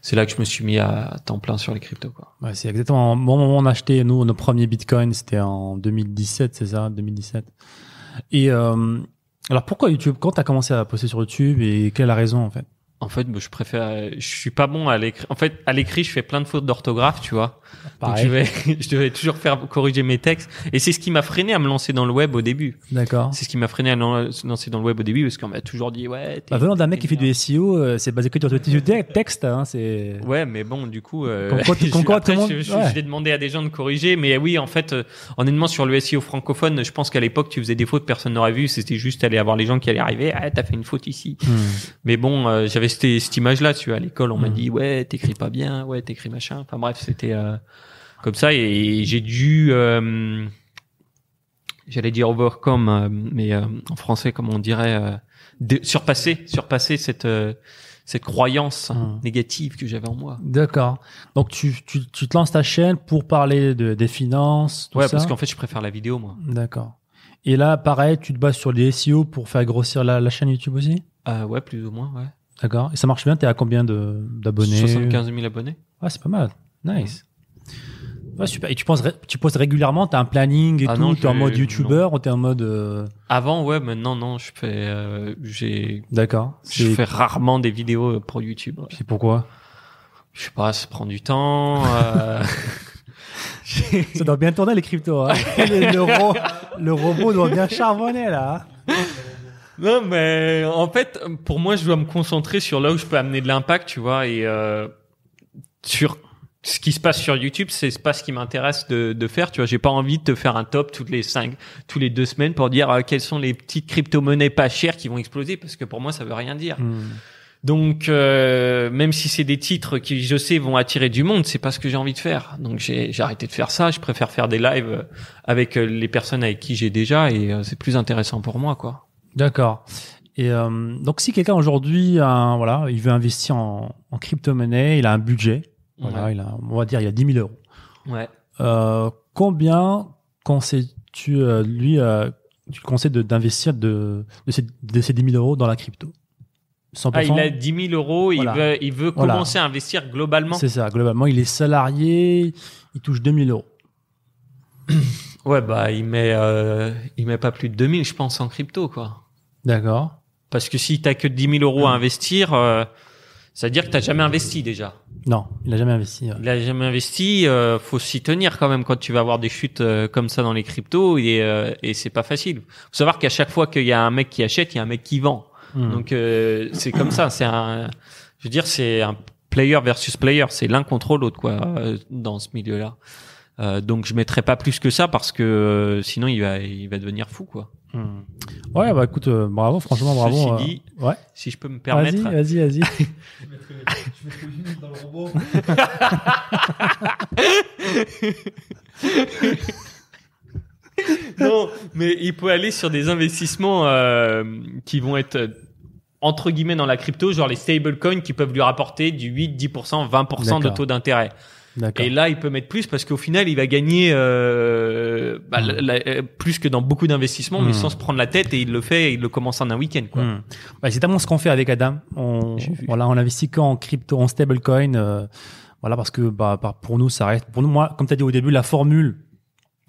c'est là que je me suis mis à, à temps plein sur les cryptos, quoi. Ouais, c'est exactement au moment où on a acheté nous nos premiers bitcoins, c'était en 2017, c'est ça, 2017. Et euh, alors pourquoi YouTube? Quand tu as commencé à poster sur YouTube et quelle est la raison en fait? En fait, je préfère. Je suis pas bon à l'écrit. En fait, à l'écrit, je fais plein de fautes d'orthographe, tu vois. Donc je vais, [LAUGHS] je devais toujours faire corriger mes textes. Et c'est ce qui m'a freiné à me lancer dans le web au début. D'accord. C'est ce qui m'a freiné à me lancer dans le web au début parce qu'on m'a toujours dit ouais. t'es- Bah, venant d'un mec t'es qui fait du SEO, euh, c'est basé que sur du te- texte, hein, c'est. Ouais, mais bon, du coup, euh, Comme quoi- [LAUGHS] je- comme quoi après, tout le monde- je, je- ouais. je vais demander à des gens de corriger. Mais oui, en fait, euh, honnêtement, sur le SEO francophone, je pense qu'à l'époque, tu faisais des fautes, personne n'aurait vu. C'était juste aller avoir les gens qui allaient arriver. Ah, t'as fait une faute ici. Hmm. Mais bon, euh, j'avais cette, cette image-là, tu vois, à l'école, on m'a Mhm. dit, ouais, t'écris pas bien, ouais, t'écris machin. Enfin bref, c'était euh, comme ça et j'ai dû, euh, j'allais dire overcome, euh, mais euh, en français, comme on dirait, surpasser, surpasser cette cette croyance Mhm. négative que j'avais en moi. D'accord. Donc tu, tu, tu te lances ta chaîne pour parler de, des finances, tout Ouais, ça. parce qu'en fait, je préfère la vidéo, moi. D'accord. Et là, pareil, tu te bases sur les SEO pour faire grossir la, la chaîne YouTube aussi? Euh, ouais, plus ou moins, ouais. D'accord. Et ça marche bien T'es à combien de- d'abonnés? 75 000 abonnés. Ah, c'est pas mal. Nice. Ouais, super. Et tu, penses, ré- tu postes régulièrement, t'as un planning et Ah tout, non, t'es en mode youtubeur ou t'es en mode... euh, Avant, ouais, maintenant, non, je fais, euh, j'ai, D'accord. je C'est fais rarement des vidéos pour YouTube. ouais. c'est pourquoi? Je sais pas, ça prend du temps. euh, [LAUGHS] Ça doit bien tourner les cryptos. Hein. [LAUGHS] le, le ro- le robot doit bien charbonner là. hein. Non, mais en fait, pour moi, je dois me concentrer sur là où je peux amener de l'impact, tu vois, et euh, sur ce qui se passe sur YouTube, c'est pas ce qui m'intéresse de, de faire, tu vois. J'ai pas envie de te faire un top toutes les cinq, tous les deux semaines pour dire euh, quelles sont les petites crypto-monnaies pas chères qui vont exploser, parce que pour moi, ça veut rien dire. Hmm. Donc, euh, même si c'est des titres qui, je sais, vont attirer du monde, c'est pas ce que j'ai envie de faire. Donc, j'ai arrêté de faire ça. Je préfère faire des lives avec euh, les personnes avec qui j'ai déjà, et euh, c'est plus intéressant pour moi, quoi. D'accord. Et euh, donc si quelqu'un aujourd'hui, voilà, il veut investir en, en crypto-monnaie, il a un budget, voilà, Ouais. il a, on va dire, il y a 10 000 euros. Ouais. Euh, combien conseilles-tu, euh, lui, tu le conseilles d'investir de, de, ces, de ces 10 000 euros dans la crypto? 100% Ah, il a 10 000 euros, Voilà. il veut, il veut Voilà. commencer à investir globalement. C'est ça, globalement, il est salarié, il touche 2 000 euros. Ouais, bah, il met, euh, il met pas plus de 2000, je pense, en crypto, quoi. D'accord. Parce que si t'as que 10 000 euros à investir, euh, ça veut dire que t'as jamais investi déjà. Non, il n'a jamais investi. ouais. Il a jamais investi, euh, faut s'y tenir quand même quand tu vas avoir des chutes euh, comme ça dans les cryptos et, euh, et c'est pas facile. Faut savoir qu'à chaque fois qu'il y a un mec qui achète, il y a un mec qui vend. Hmm. Donc euh, c'est comme ça, c'est un, je veux dire, c'est un player versus player, c'est l'un contre l'autre quoi euh, dans ce milieu-là. Euh, donc je mettrai pas plus que ça parce que euh, sinon il va, il va devenir fou quoi. Hmm. Ouais, bah écoute, euh, bravo, franchement, bravo. Ceci euh, dit, ouais. Si je peux me Vas-y, permettre, vas-y, vas-y. Je mettrais, je mettrais une minute dans le robot. non, mais il peut aller sur des investissements euh, qui vont être entre guillemets dans la crypto, genre les stablecoins qui peuvent lui rapporter du 8, 10%, 20% de taux d'intérêt. Et là, il peut mettre plus parce qu'au final, il va gagner euh, bah, Mm. la- la- euh, plus que dans beaucoup d'investissements, mais Mm. sans se prendre la tête. Et il le fait, et il le commence en un week-end. Quoi. Hmm. Bah, c'est tellement ce qu'on fait avec Adam. On, voilà, on investit qu'en crypto, en stablecoin. euh, voilà, parce que bah, pour nous, ça reste. Pour nous, moi, comme tu as dit au début, la formule,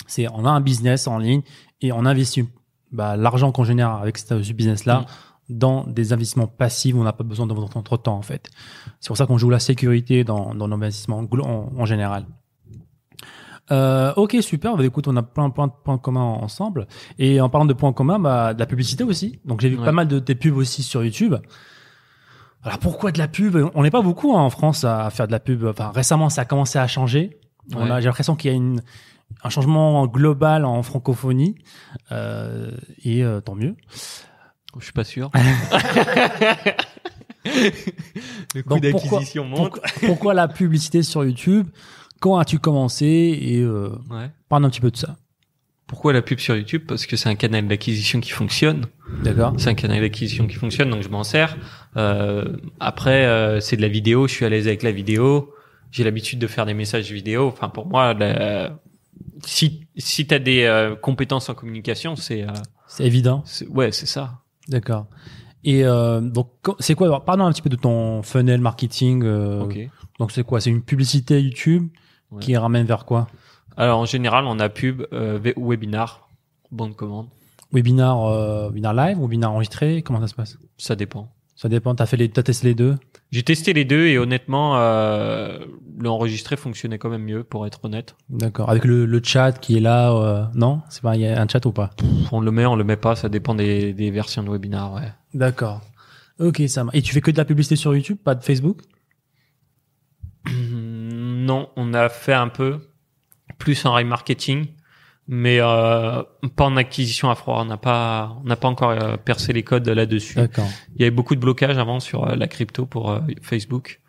c'est on a un business en ligne et on investit bah, l'argent qu'on génère avec ce, business-là. Dans des investissements passifs où on n'a pas besoin de notre temps, en fait. C'est pour ça qu'on joue la sécurité dans, dans l'investissement glo- en, en général. Euh, ok, super. Bah, écoute, on a plein, plein de points communs ensemble. Et en parlant de points communs, bah, de la publicité aussi. Donc j'ai vu Ouais. pas mal de tes pubs aussi sur YouTube. Alors pourquoi de la pub? On n'est pas beaucoup hein, en France à faire de la pub. Enfin récemment, ça a commencé à changer. On Ouais. a- J'ai l'impression qu'il y a une, un changement global en francophonie. Euh, et euh, tant mieux. Je suis pas sûr. [LAUGHS] le coût d'acquisition monte. Pourquoi, pourquoi la publicité sur YouTube? Quand as-tu commencé Et euh, Ouais. parle un petit peu de ça. Pourquoi la pub sur YouTube? Parce que c'est un canal d'acquisition qui fonctionne. D'accord. C'est un canal d'acquisition qui fonctionne, donc je m'en sers. Euh, après, euh, c'est de la vidéo. Je suis à l'aise avec la vidéo. J'ai l'habitude de faire des messages vidéo. Enfin, pour moi, la- si si t'as des euh, compétences en communication, c'est euh, C'est évident. ouais, c'est ça. D'accord. Et euh, donc, c'est quoi alors, Parlons un petit peu de ton funnel marketing. euh, Ok. Donc, c'est quoi? C'est une publicité YouTube Ouais. qui ramène vers quoi? Alors en général, on a pub, euh, webinar, bonne commande. Webinar, euh, webinar live ou webinar enregistré Comment ça se passe? Ça dépend. Ça dépend. T'as fait les, t'as testé les deux? J'ai testé les deux et honnêtement, euh, l'enregistré fonctionnait quand même mieux, pour être honnête. D'accord. Avec le, le chat qui est là, euh, non? C'est pas, il y a un chat ou pas? On le met, on le met pas, ça dépend des, des versions de webinar. Ouais. D'accord. Ok, ça marche. Et tu fais que de la publicité sur YouTube, pas de Facebook? Non, on a fait un peu plus en remarketing, mais euh, pas en acquisition à froid. On n'a pas, on n'a pas encore euh, percé les codes là-dessus. D'accord. Il y avait beaucoup de blocages avant sur euh, la crypto pour euh, Facebook.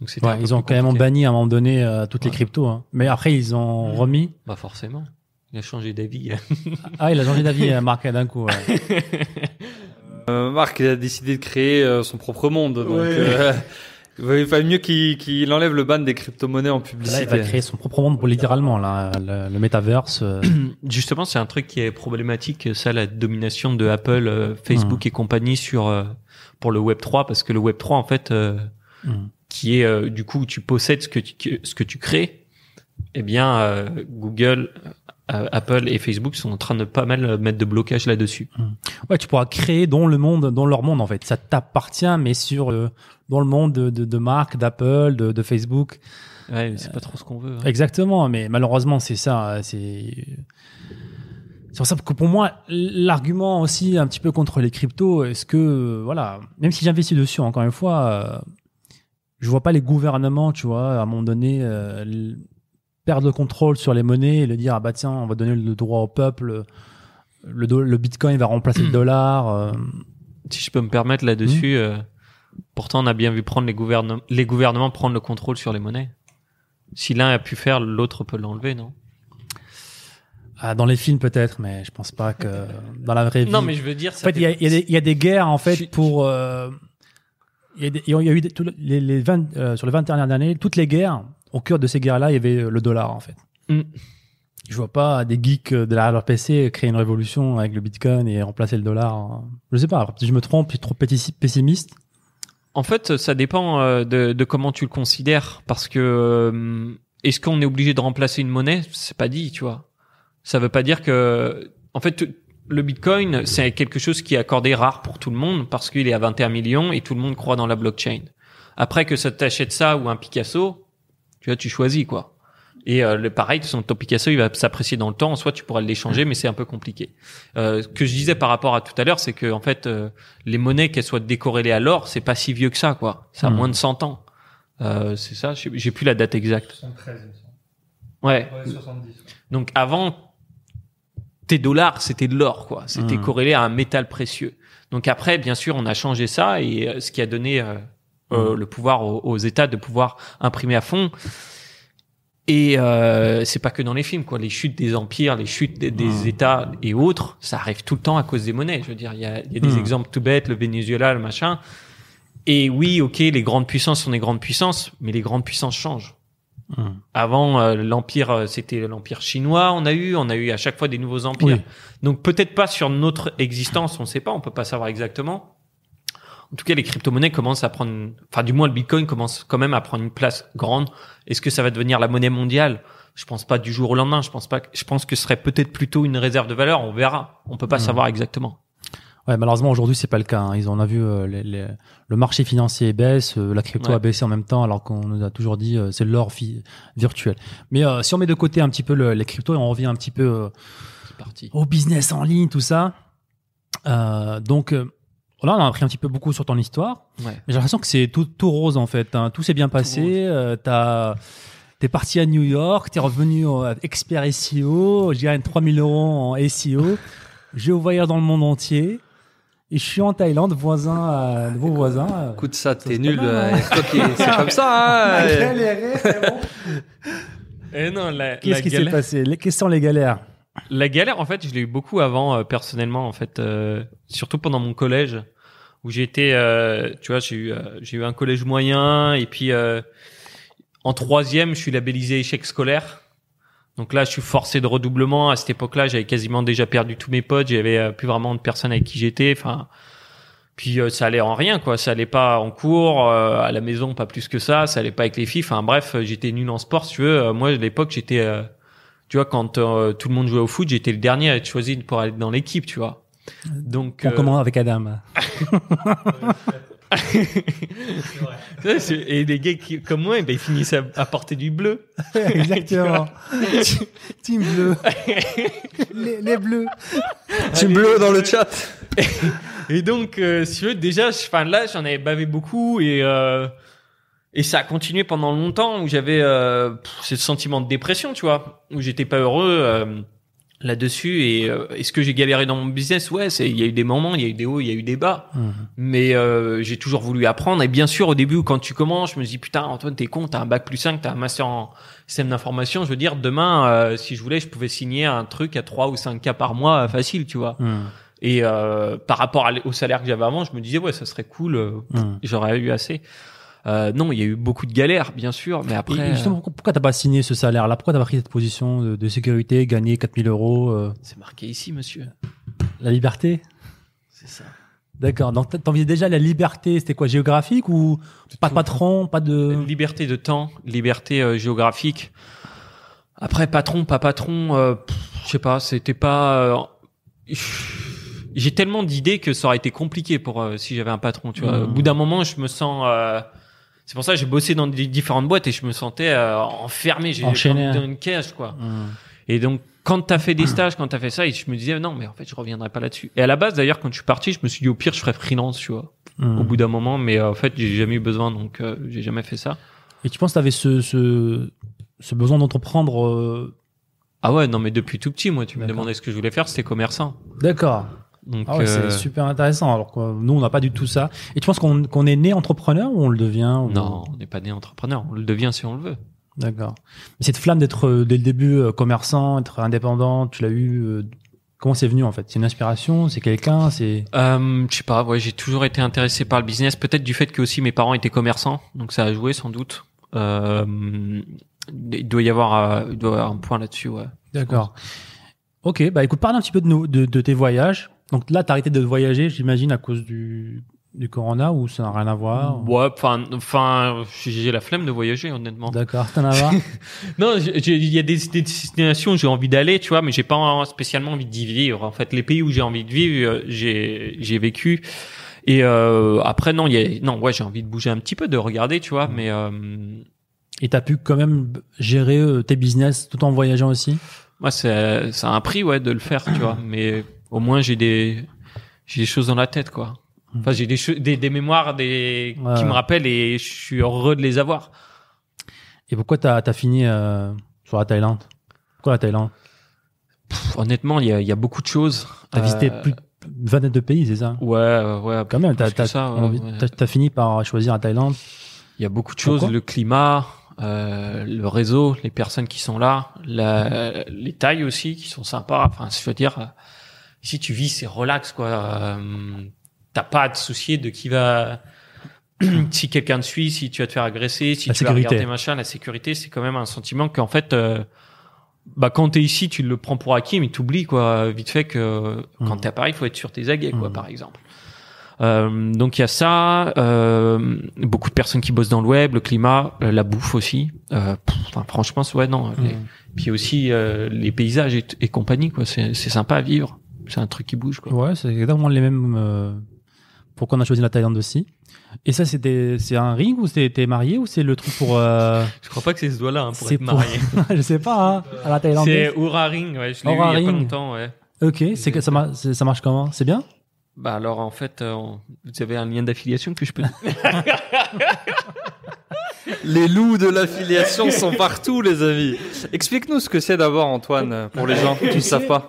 Donc c'était Ouais, ils ont quand même banni à un moment donné euh, toutes les cryptos. Hein. Mais après, ils ont Mhm. remis. Bah forcément. Il a changé d'avis. [LAUGHS] Ah, il a changé d'avis, Marc, d'un coup. ouais. Euh, Marc il a décidé de créer euh, son propre monde. Donc, euh, il fallait mieux qu'il qu'il enlève le ban des crypto-monnaies en Là, publicité. il va créer son propre monde pour littéralement, là, le, le metaverse. euh, [CLEARS THROAT] Justement, c'est un truc qui est problématique, ça, la domination de Apple, euh, Facebook et compagnie sur euh, pour le Web 3, parce que le Web 3, en fait, hmm. qui est du coup où tu possèdes ce que tu, ce que tu crées, eh bien, Google, Apple et Facebook sont en train de pas mal mettre de blocage là-dessus. Ouais, tu pourras créer dans le monde, dans leur monde en fait. Ça t'appartient, mais sur euh, dans le monde de, de, de marques, d'Apple, de, de Facebook. Ouais, mais c'est pas trop ce qu'on veut. hein. Exactement, mais malheureusement c'est ça. C'est c'est pour ça que pour moi l'argument aussi un petit peu contre les cryptos, est-ce que euh, voilà, même si j'investis dessus encore une fois, euh, je vois pas les gouvernements, tu vois, à un moment donné euh, perdre le contrôle sur les monnaies et le dire ah bah tiens on va donner le droit au peuple, le, do- le Bitcoin va remplacer le dollar. euh, Si je peux me permettre là-dessus, Mmh. euh, pourtant on a bien vu prendre les gouvernements, les gouvernements prendre le contrôle sur les monnaies. Si l'un a pu faire, l'autre peut l'enlever, non? Ah, dans les films peut-être, mais je pense pas que dans la vraie vie. Non, mais je veux dire, En fait, il y y a des- il y a des guerres en fait Je- pour. euh, Il y, a eu des- les, les 20, euh, sur les 20 dernières années, toutes les guerres, au cœur de ces guerres-là, il y avait euh, le dollar en fait. Mm. Je vois pas des geeks euh, derrière leur PC créer une révolution avec le Bitcoin et remplacer le dollar. hein. Je sais pas. Si je me trompe, je suis trop pessi- pessimiste. En fait, ça dépend euh, de, de comment tu le considères, parce que est-ce qu'on est obligé de remplacer une monnaie? C'est pas dit, tu vois. Ça veut pas dire que, en fait, le Bitcoin, c'est quelque chose qui est accordé rare pour tout le monde parce qu'il est à 21 millions et tout le monde croit dans la blockchain. Après que ça t'achète ça ou un Picasso, tu vois, tu choisis quoi. Et euh, le pareil, ton ton Picasso, il va s'apprécier dans le temps. Soit tu pourras l'échanger, mais c'est un peu compliqué. Euh, ce que je disais par rapport à tout à l'heure, c'est que en fait, euh, les monnaies qu'elles soient décorrélées à l'or, c'est pas si vieux que ça, quoi. Ça a Mhm. moins de 100 ans. Euh, c'est ça. J'ai plus la date exacte. 73, il me semble. Ouais. Ouais, 70. ouais. Donc avant, tes dollars, c'était de l'or, quoi. C'était Mhm. corrélé à un métal précieux. Donc après, bien sûr, on a changé ça et euh, ce qui a donné euh, euh, le pouvoir aux, aux États de pouvoir imprimer à fond. Et euh, c'est pas que dans les films, quoi. Les chutes des empires, les chutes des, des Mhm. États et autres, ça arrive tout le temps à cause des monnaies. Je veux dire, il y a, il y a des Mhm. exemples tout bêtes, le Venezuela, le machin. Et oui, ok, les grandes puissances sont des grandes puissances, mais les grandes puissances changent. Avant, euh, l'empire, euh, c'était l'empire chinois. On a eu, on a eu à chaque fois des nouveaux empires. Oui. Donc peut-être pas sur notre existence, on ne sait pas, on peut pas savoir exactement. En tout cas, les crypto-monnaies commencent à prendre, enfin du moins le Bitcoin commence quand même à prendre une place grande. Est-ce que ça va devenir la monnaie mondiale? Je pense pas du jour au lendemain. Je pense pas. Je pense que ce serait peut-être plutôt une réserve de valeur. On verra. On peut pas Mhm. savoir exactement. Ouais, malheureusement aujourd'hui c'est pas le cas. hein. Ils en a vu euh, les- les- le marché financier baisse, euh, la crypto Ouais. a baissé en même temps, alors qu'on nous a toujours dit euh, c'est l'or virtuel. Mais si on met de côté un petit peu le- les cryptos et on revient un petit peu au business en ligne, tout ça. Euh, donc là, on a appris un petit peu beaucoup sur ton histoire. Ouais. Mais j'ai l'impression que c'est tout, tout rose en fait. hein. Tout s'est bien passé. Euh, t'as T'es parti à New York, t'es revenu expert SEO, je gagne 3000 euros en SEO, [LAUGHS] je voyage dans le monde entier, et je suis en Thaïlande, voisin, à, nouveau voisin. euh. Écoute ça, t'es nul. euh, c'est comme ça. hein. [LAUGHS] Galéré, c'est bon. [LAUGHS] Et non, la, Qu'est-ce qui s'est passé? Les- Quelles sont les galères? La galère, en fait, je l'ai eu beaucoup avant, euh, personnellement, en fait, euh, surtout pendant mon collège, où été, euh, tu vois, j'ai eu, euh, j'ai eu un collège moyen, et puis euh, en troisième, je suis labellisé échec scolaire. Donc là, je suis forcé de redoublement. À cette époque-là, j'avais quasiment déjà perdu tous mes potes. J'avais euh, plus vraiment de personnes avec qui j'étais. Enfin, puis ça allait en rien, quoi. Ça allait pas en cours, à la maison, pas plus que ça. Ça allait pas avec les filles. Enfin, bref, j'étais nul en sport, si tu veux. Moi, à l'époque, j'étais tu vois, quand euh, tout le monde jouait au foot, j'étais le dernier à être choisi pour aller dans l'équipe, tu vois. Donc, On euh, commence avec Adam. [LAUGHS] [LAUGHS] et les gars qui, comme moi, eh ben, ils finissent à, à porter du bleu. [LAUGHS] Exactement. Team bleu. les, les bleus. Team bleu dans le chat. Et donc, euh, si tu veux, déjà, je- enfin là, j'en avais bavé beaucoup et euh, et ça a continué pendant longtemps où j'avais euh, ce sentiment de dépression, tu vois, où j'étais pas heureux euh, là-dessus. Et euh, est-ce que j'ai galéré dans mon business? Ouais, c'est il y a eu des moments, il y a eu des hauts, il y a eu des bas. Mhm. Mais euh, j'ai toujours voulu apprendre. Et bien sûr, au début, quand tu commences, je me dis putain, Antoine, t'es con, t'as un bac plus 5, t'as un master en système d'information. Je veux dire, demain, euh, si je voulais, je pouvais signer un truc à 3 ou 5 cas par mois, euh, facile, tu vois. Hum, Et euh, par rapport au salaire que j'avais avant, je me disais ouais, ça serait cool, hum. j'aurais eu assez. Euh, non, il y a eu beaucoup de galères, bien sûr, mais après. et justement, euh, pourquoi- t'as pas signé ce salaire-là? Pourquoi t'as pas pris cette position de, de sécurité, gagner 4000 euros, euh, c'est marqué ici, monsieur. la liberté? C'est ça. D'accord. Donc t'en- t'envisageais déjà la liberté, c'était quoi, géographique ou pas de patron, pas de... Liberté de temps, liberté euh, géographique. Après, patron, pas patron, euh, je sais pas, c'était pas. euh, j'ai tellement d'idées que ça aurait été compliqué pour euh, si j'avais un patron. Tu vois, au bout d'un moment, je me sens. euh, c'est pour ça que j'ai bossé dans des différentes boîtes et je me sentais euh, enfermé, j'ai Enchaîné. comme dans une cage, quoi. Hmm. Et donc, quand t'as fait des stages, quand t'as fait ça, et je me disais non, mais en fait, je reviendrai pas là-dessus. Et à la base, d'ailleurs, quand je suis parti, je me suis dit au pire, je ferais freelance, tu vois, Hmm. au bout d'un moment. Mais euh, en fait, j'ai jamais eu besoin, donc euh, j'ai jamais fait ça. Et tu penses que tu avais ce, ce, ce besoin d'entreprendre euh, Ah ouais, non, mais depuis tout petit, moi, tu me demandais ce que je voulais faire, c'était commerçant. D'accord. Donc, Ah ouais, euh, c'est super intéressant. Alors que nous, on n'a pas du tout ça. Et tu penses qu'on qu'on est né entrepreneur ou on le devient ou- non, on n'est pas né entrepreneur. On le devient si on le veut. D'accord. Mais cette flamme d'être euh, dès le début euh, commerçant, être indépendant, tu l'as eu. euh, comment c'est venu en fait? C'est une inspiration? C'est quelqu'un? C'est Euh, je sais pas, ouais, j'ai toujours été intéressé par le business, peut-être du fait que aussi mes parents étaient commerçants, donc ça a joué sans doute. Euh, il doit y avoir, euh, il doit y avoir un point là-dessus, ouais. D'accord. Ok, bah écoute, parle un petit peu de, nos, de, de tes voyages. Donc là, t'as arrêté de voyager, j'imagine, à cause du, du corona ou ça n'a rien à voir Ouais, enfin, enfin, j'ai la flemme de voyager, honnêtement. D'accord, t'en as marre [LAUGHS] Non, il y a des, des destinations où j'ai envie d'aller, tu vois, mais j'ai pas spécialement envie d'y vivre. En fait, les pays où j'ai envie de vivre, euh, j'ai j'ai vécu. Et euh, après, non, il y a, non, ouais, j'ai envie de bouger un petit peu, de regarder, tu vois, mais euh, Et t'as pu quand même gérer euh, tes business tout en voyageant aussi? Moi, c'est c'est un prix, ouais, de le faire, tu vois. [CLEARS THROAT] Mais au moins, j'ai des j'ai des choses dans la tête, quoi. Enfin, j'ai des, des des mémoires des Ouais, qui me rappellent et je suis heureux de les avoir. Et pourquoi t'as as fini euh, sur la Thaïlande? Pourquoi la Thaïlande? Pff, honnêtement, il y a, il y a beaucoup de choses. T'as visité Euh, plus d'une vingtaine de pays, c'est ça? Ouais, ouais. Quand même, t'as ouais, ouais. fini par choisir la Thaïlande. Il y a beaucoup de choses, Pourquoi? le climat, euh, le réseau, les personnes qui sont là, la, les tailles aussi qui sont sympas. Enfin, je veux dire, ici tu vis, c'est relax quoi. Euh, T'as pas à te soucier de qui va, [CLEARS THROAT] si quelqu'un te suit, si tu vas te faire agresser, si La tu sécurité. vas regarder machin. La sécurité, c'est quand même un sentiment qu'en fait, euh, bah quand t'es ici, tu le prends pour acquis, mais t'oublies quoi, vite fait que quand Mhm. t'es à Paris, il faut être sur tes aguets quoi, Mhm. par exemple. Euh, donc il y a ça, euh, beaucoup de personnes qui bossent dans le web, le climat, euh, la bouffe aussi. Euh, pff, enfin, franchement, ouais non. les- Mm. Puis aussi euh, les paysages et, et compagnie quoi. C'est sympa à vivre. C'est un truc qui bouge quoi. Ouais, c'est exactement les mêmes. euh, pourquoi on a choisi la Thaïlande aussi Et ça, c'était c'est un ring ou t'es marié ou c'est le truc pour. euh, Je crois pas que c'est ce doigt-là hein, pour c'est être marié. [LAUGHS] je sais pas, hein, à la Thaïlande. C'est Oura Ring, ouais. Je l'ai eu il y a Oura pas Ring. longtemps, ouais. Ok, c'est que ça, marche comment? C'est bien? Bah alors en fait, euh, vous avez un lien d'affiliation que je peux. [LAUGHS] Les loups de l'affiliation sont partout, les amis. Explique-nous ce que c'est d'abord, Antoine, pour les gens qui ne savent pas.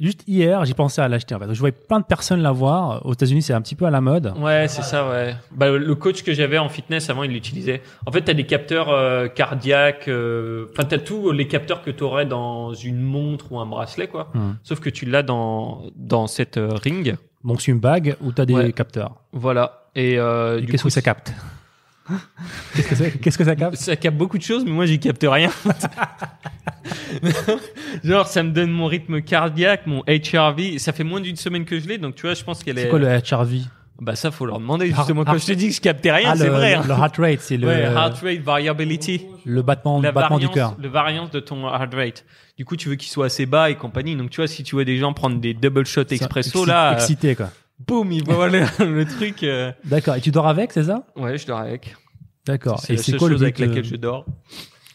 Juste hier, j'ai pensé à l'acheter. En fait. Je voyais plein de personnes l'avoir. Aux États-Unis, c'est un petit peu à la mode. Ouais, c'est ça, ouais. Bah, le coach que j'avais en fitness avant, il l'utilisait. En fait, t'as des capteurs euh, cardiaques. euh, Enfin, t'as tous les capteurs que t'aurais dans une montre ou un bracelet, quoi. Hmm. Sauf que tu l'as dans dans cette euh, ring. Donc, c'est une bague où tu as des Ouais. capteurs. Voilà. Et, euh, Et Qu'est-ce que ça capte? Qu'est-ce que, c'est- qu'est-ce que ça capte ça capte beaucoup de choses, mais moi, j'y capte rien. [LAUGHS] Genre, ça me donne mon rythme cardiaque, mon HRV. Ça fait moins d'une semaine que je l'ai, donc tu vois, je pense qu'elle est. C'est quoi le HRV Bah ça, faut leur demander justement. Quand je te dis que je captais rien, Ah, c'est le, vrai. hein. le heart rate, c'est le, Ouais, heart rate variability. le battement, la battement du variance, cœur. le variance de ton heart rate. Du coup, tu veux qu'il soit assez bas et compagnie. Donc, tu vois, si tu vois des gens prendre des double shots expresso, exci- là, euh, Excité, quoi. Boum, ils voient le, [LAUGHS] le truc. euh. D'accord. Et tu dors avec, c'est ça? Ouais, je dors avec. D'accord. C'est Et la c'est seule quoi le chose but avec laquelle euh, je dors.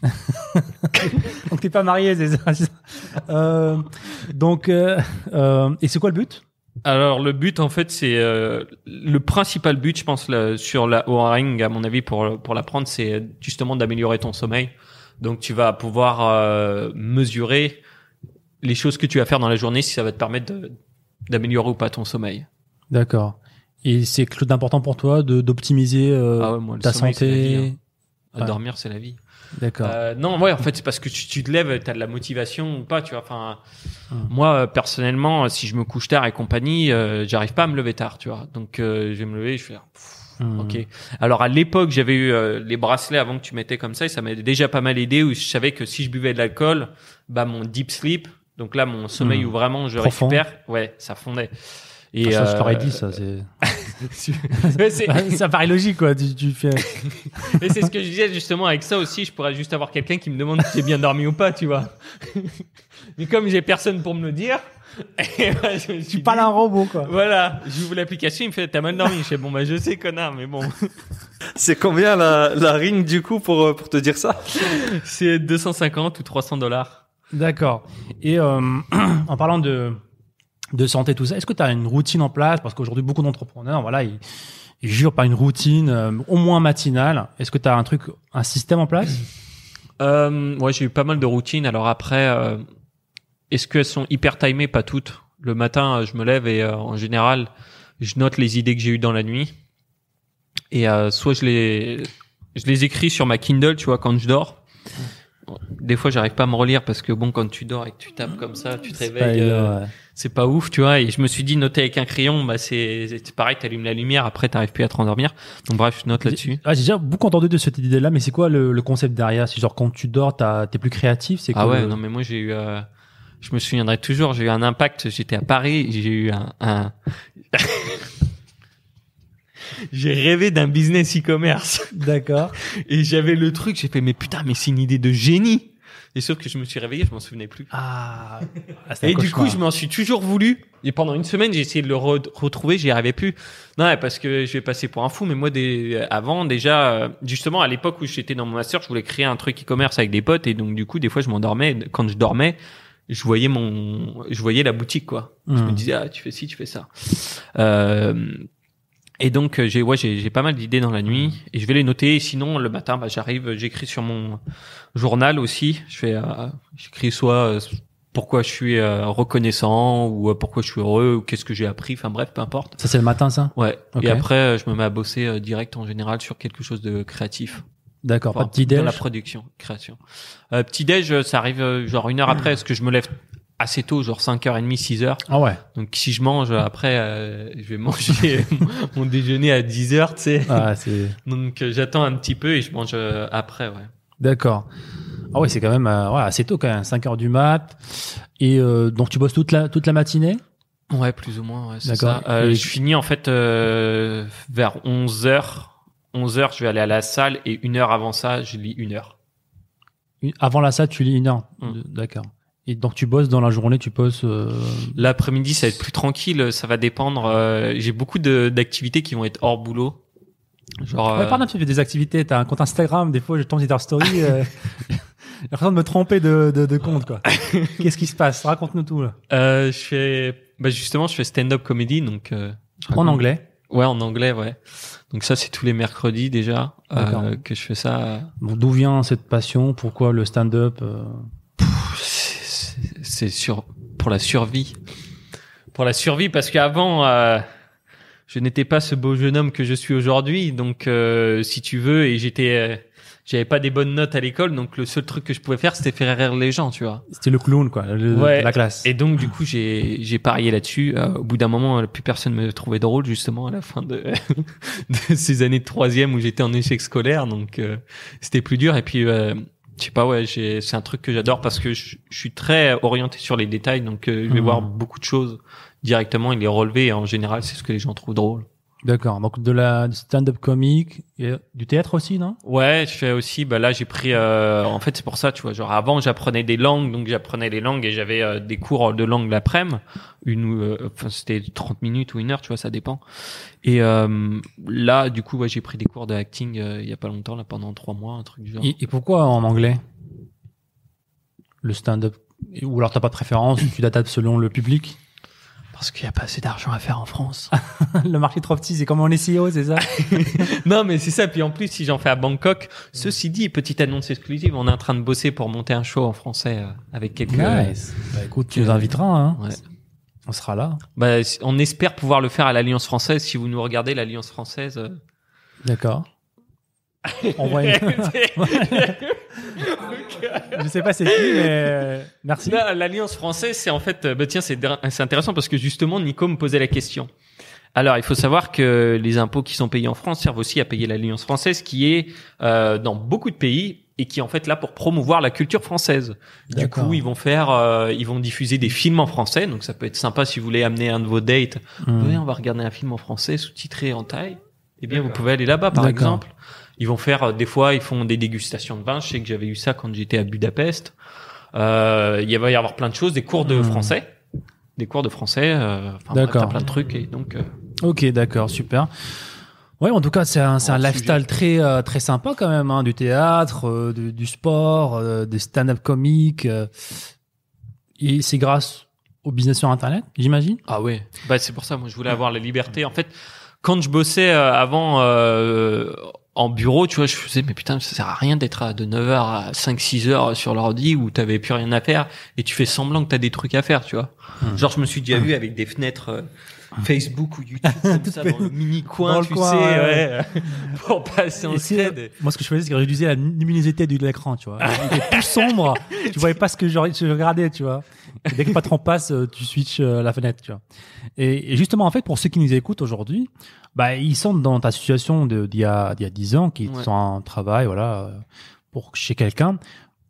[LAUGHS] Donc, t'es pas marié, c'est ça c'est ça. Euh, Donc, euh, euh, et c'est quoi le but? Alors, le but, en fait, c'est euh, le principal but, je pense, là, sur la O-ring, à mon avis, pour pour l'apprendre, c'est justement d'améliorer ton sommeil. Donc, tu vas pouvoir euh, mesurer les choses que tu vas faire dans la journée, si ça va te permettre de- d'améliorer ou pas ton sommeil. D'accord. Et c'est quelque chose d'important pour toi de d'optimiser euh, Ah ouais, moi, ta sommeil, c'est la vie, santé. hein. Ouais. Dormir, c'est la vie. D'accord. Euh, non, ouais, en fait, c'est parce que tu, tu te lèves, t'as de la motivation ou pas, tu vois. Enfin, Hum. moi, euh, personnellement, si je me couche tard et compagnie, euh, j'arrive pas à me lever tard, tu vois. Donc, euh, je vais me lever, je fais, Hmm. ok. Alors, à l'époque, j'avais eu euh, les bracelets avant que tu mettais comme ça, et ça m'avait déjà pas mal aidé. Où je savais que si je buvais de l'alcool, bah mon deep sleep, donc là, mon sommeil Hum. où vraiment je Profond. récupère, ouais, ça fondait. Et ça, je euh, t'aurais dit, ça. C'est [LAUGHS] [LAUGHS] ça paraît logique, quoi. Tu, tu fais. [LAUGHS] Mais c'est ce que je disais justement avec ça aussi, je pourrais juste avoir quelqu'un qui me demande si j'ai bien dormi ou pas, tu vois. Mais comme j'ai personne pour me le dire, et ben, je me suis Tu parles un robot, quoi. Voilà, j'ouvre l'application, il me fait t'as mal dormi. Je fais bon bah je sais connard, mais bon, C'est combien la, la ring du coup pour, euh, pour te dire ça? C'est 250 ou 300 dollars. D'accord. Et euh, [CLEARS THROAT] en parlant de, de santé, tout ça, est-ce que tu as une routine en place? Parce qu'aujourd'hui, beaucoup d'entrepreneurs, voilà, ils, ils jurent par une routine, euh, au moins matinale. Est-ce que tu as un truc, un système en place? [CLEARS THROAT] Euh, ouais, j'ai eu pas mal de routines. Alors après, euh, est-ce qu'elles sont hyper timées? Pas toutes. Le matin, euh, je me lève et euh, en général, je note les idées que j'ai eues dans la nuit. Et euh, soit je les, je les écris sur ma Kindle, tu vois, quand je dors. Des fois, j'arrive pas à me relire parce que bon, quand tu dors et que tu tapes comme ça, tu te réveilles. euh, ouais. C'est pas ouf, tu vois. Et je me suis dit, noter avec un crayon, bah c'est pareil, t'allumes la lumière, après t'arrives plus à te rendormir. Donc bref, je note là-dessus. Ah, j'ai déjà beaucoup entendu de cette idée-là, mais c'est quoi le, le concept derrière? C'est genre quand tu dors, t'as- t'es plus créatif? C'est Ah ouais, le- non mais moi j'ai eu, euh, je me souviendrai toujours, j'ai eu un impact. J'étais à Paris, j'ai eu un, un... [LAUGHS] j'ai rêvé d'un business e-commerce D'accord. et j'avais le truc. J'ai fait mais putain mais c'est une idée de génie. Et sauf que je me suis réveillé, je m'en souvenais plus. Ah. Ah, Et du coup, je m'en suis toujours voulu. Et pendant une semaine, j'ai essayé de le re- retrouver, j'y arrivais plus. Non, ouais, parce que je vais passer pour un fou. Mais moi, des, avant, déjà, euh, justement, à l'époque où j'étais dans mon master, je voulais créer un truc e-commerce avec des potes. Et donc, du coup, des fois, je m'endormais. Quand je dormais, je voyais mon, je voyais la boutique, quoi. Je me Hmm. disais, ah, tu fais ci, tu fais ça. Euh, et donc, euh, j'ai, ouais, j'ai, j'ai pas mal d'idées dans la nuit et je vais les noter. Et sinon, le matin, bah, j'arrive, j'écris sur mon journal aussi. Je fais, euh, j'écris soit euh, pourquoi je suis euh, reconnaissant ou pourquoi je suis heureux ou qu'est-ce que j'ai appris. Enfin bref, peu importe. Ça, c'est le matin, ça? Ouais. Et après, je me mets à bosser direct en général sur quelque chose de créatif. D'accord. Enfin, Pas petit Dans déj la production, création. Euh, petit déj, ça arrive genre une heure après, parce que je me lève assez tôt, genre 5h30, 6h. Ah ouais. Donc si je mange après, euh, je vais manger [LAUGHS] mon, déjeuner à 10h, tu sais. Ah, c'est. [LAUGHS] Donc euh, j'attends un petit peu et je mange euh, après, ouais. D'accord. Ah ouais, c'est quand même euh, ouais, assez tôt quand même, 5 heures du mat. Et euh, donc tu bosses toute la toute la matinée? Ouais, plus ou moins, ouais, c'est D'accord. ça. Euh, Et- je finis en fait euh, vers 11h. 11h, je vais aller à la salle et une heure avant ça, je lis une heure. Avant la salle, tu lis une heure. Mm. D'accord. Et donc tu bosses dans la journée, tu bosses. euh, L'après-midi, ça va être plus tranquille, ça va dépendre. euh, J'ai beaucoup de- d'activités qui vont être hors boulot. Genre, Ouais, euh, pardon, tu fais des activités. T'as un compte Instagram. Des fois, je tombe sur ta story. euh, [LAUGHS] J'ai l'impression de me tromper de, de, de compte, quoi. [LAUGHS] Qu'est-ce qui se passe? Raconte-nous tout, là. euh, je fais, bah justement, je fais stand-up comedy, donc euh, En anglais. Ouais, en anglais, ouais. Donc ça, c'est tous les mercredis déjà euh, que je fais ça. Bon, D'où vient cette passion? Pourquoi le stand-up euh, C'est sur pour la survie. Pour la survie, parce qu'avant, euh, je n'étais pas ce beau jeune homme que je suis aujourd'hui. Donc, euh, si tu veux, et j'étais, euh, j'avais pas des bonnes notes à l'école. Donc, le seul truc que je pouvais faire, c'était faire rire les gens, tu vois. C'était le clown, quoi. le- Ouais. La classe. Et donc, du coup, j'ai, j'ai parié là-dessus. Euh, au bout d'un moment, plus personne me trouvait drôle, justement, à la fin de, [LAUGHS] de ces années de troisième où j'étais en échec scolaire. Donc, euh, c'était plus dur. Et puis, euh, je sais pas, ouais, j'ai, c'est un truc que j'adore parce que je, je suis très orienté sur les détails. Donc, euh, je vais Mhm. voir beaucoup de choses directement et les relever. Et en général, c'est ce que les gens trouvent drôle. D'accord. Donc de la du stand-up comique, et du théâtre aussi, non? Ouais, je fais aussi. Bah là, j'ai pris. euh, en fait, c'est pour ça, tu vois. Genre avant, j'apprenais des langues, donc j'apprenais les langues et j'avais euh, des cours de langue l'après-midi. Une, euh, enfin, c'était 30 minutes ou une heure, tu vois, ça dépend. Et euh, là, du coup, ouais, j'ai pris des cours de acting euh, il y a pas longtemps, là, pendant trois mois, un truc du genre. et, et pourquoi en anglais? Le stand-up? Ou alors t'as pas de préférence Tu t'adaptes selon le public? Parce qu'il y a pas assez d'argent à faire en France. [LAUGHS] Le marché est trop petit, c'est comme en SEO, c'est ça [LAUGHS] non, mais c'est ça. Puis en plus, si j'en fais à Bangkok, ceci dit, petite annonce exclusive, on est en train de bosser pour monter un show en français euh, avec quelques. Nice. Bah écoute, tu nous inviteras, hein. Ouais. On sera là. Bah, on espère pouvoir le faire à l'Alliance française. Si vous nous regardez, l'Alliance française. euh, D'accord. [LAUGHS] Envoyez. Je sais pas c'est qui, mais euh, merci. Là, l'Alliance française, c'est en fait, euh, bah tiens, c'est intéressant parce que justement, Nico me posait la question. Alors, il faut savoir que les impôts qui sont payés en France servent aussi à payer l'Alliance française, qui est euh, dans beaucoup de pays et qui est en fait là pour promouvoir la culture française. Du coup, ils vont faire, euh, ils vont diffuser des films en français, donc ça peut être sympa si vous voulez amener un de vos dates. Hmm. Oui, on va regarder un film en français sous-titré en thaï. Eh bien, vous pouvez aller là-bas, par exemple. Ils vont faire, euh, des fois, ils font des dégustations de vin. Je sais que j'avais eu ça quand j'étais à Budapest. Euh, il va y avoir plein de choses, des cours de Hmm. français, des cours de français. Euh, D'accord. plein de trucs et donc. euh, Ok, d'accord, super. Ouais, en tout cas, c'est un, c'est un lifestyle sujet. très euh, très sympa quand même, hein, du théâtre, euh, du, du sport, euh, des stand-up comiques. euh, et c'est grâce au business sur Internet, j'imagine? Ah ouais. Bah c'est pour ça moi je voulais avoir la liberté. En fait, quand je bossais euh, avant euh, en bureau, tu vois, je faisais mais putain, ça sert à rien d'être à- de 9h à 5 6 heures sur l'ordi où t'avais plus rien à faire et tu fais semblant que t'as des trucs à faire, tu vois. Genre je me suis déjà vu avec des fenêtres euh, Facebook ou YouTube [LAUGHS] comme ça dans le mini coin, Dans tu coin, sais, ouais. ouais, [LAUGHS] pour passer en scred. Moi, ce que je faisais, c'est que je réduisais la luminosité de l'écran, tu vois. Il était tout sombre, [LAUGHS] tu voyais pas ce que je, je regardais, tu vois. Dès que le patron passe, euh, tu switches euh, la fenêtre, tu vois. Et, et justement, en fait, pour ceux qui nous écoutent aujourd'hui, bah, ils sont dans ta situation d'il y a, d'il y a 10 ans, qui Ouais. sont en travail, voilà, euh, pour chez quelqu'un.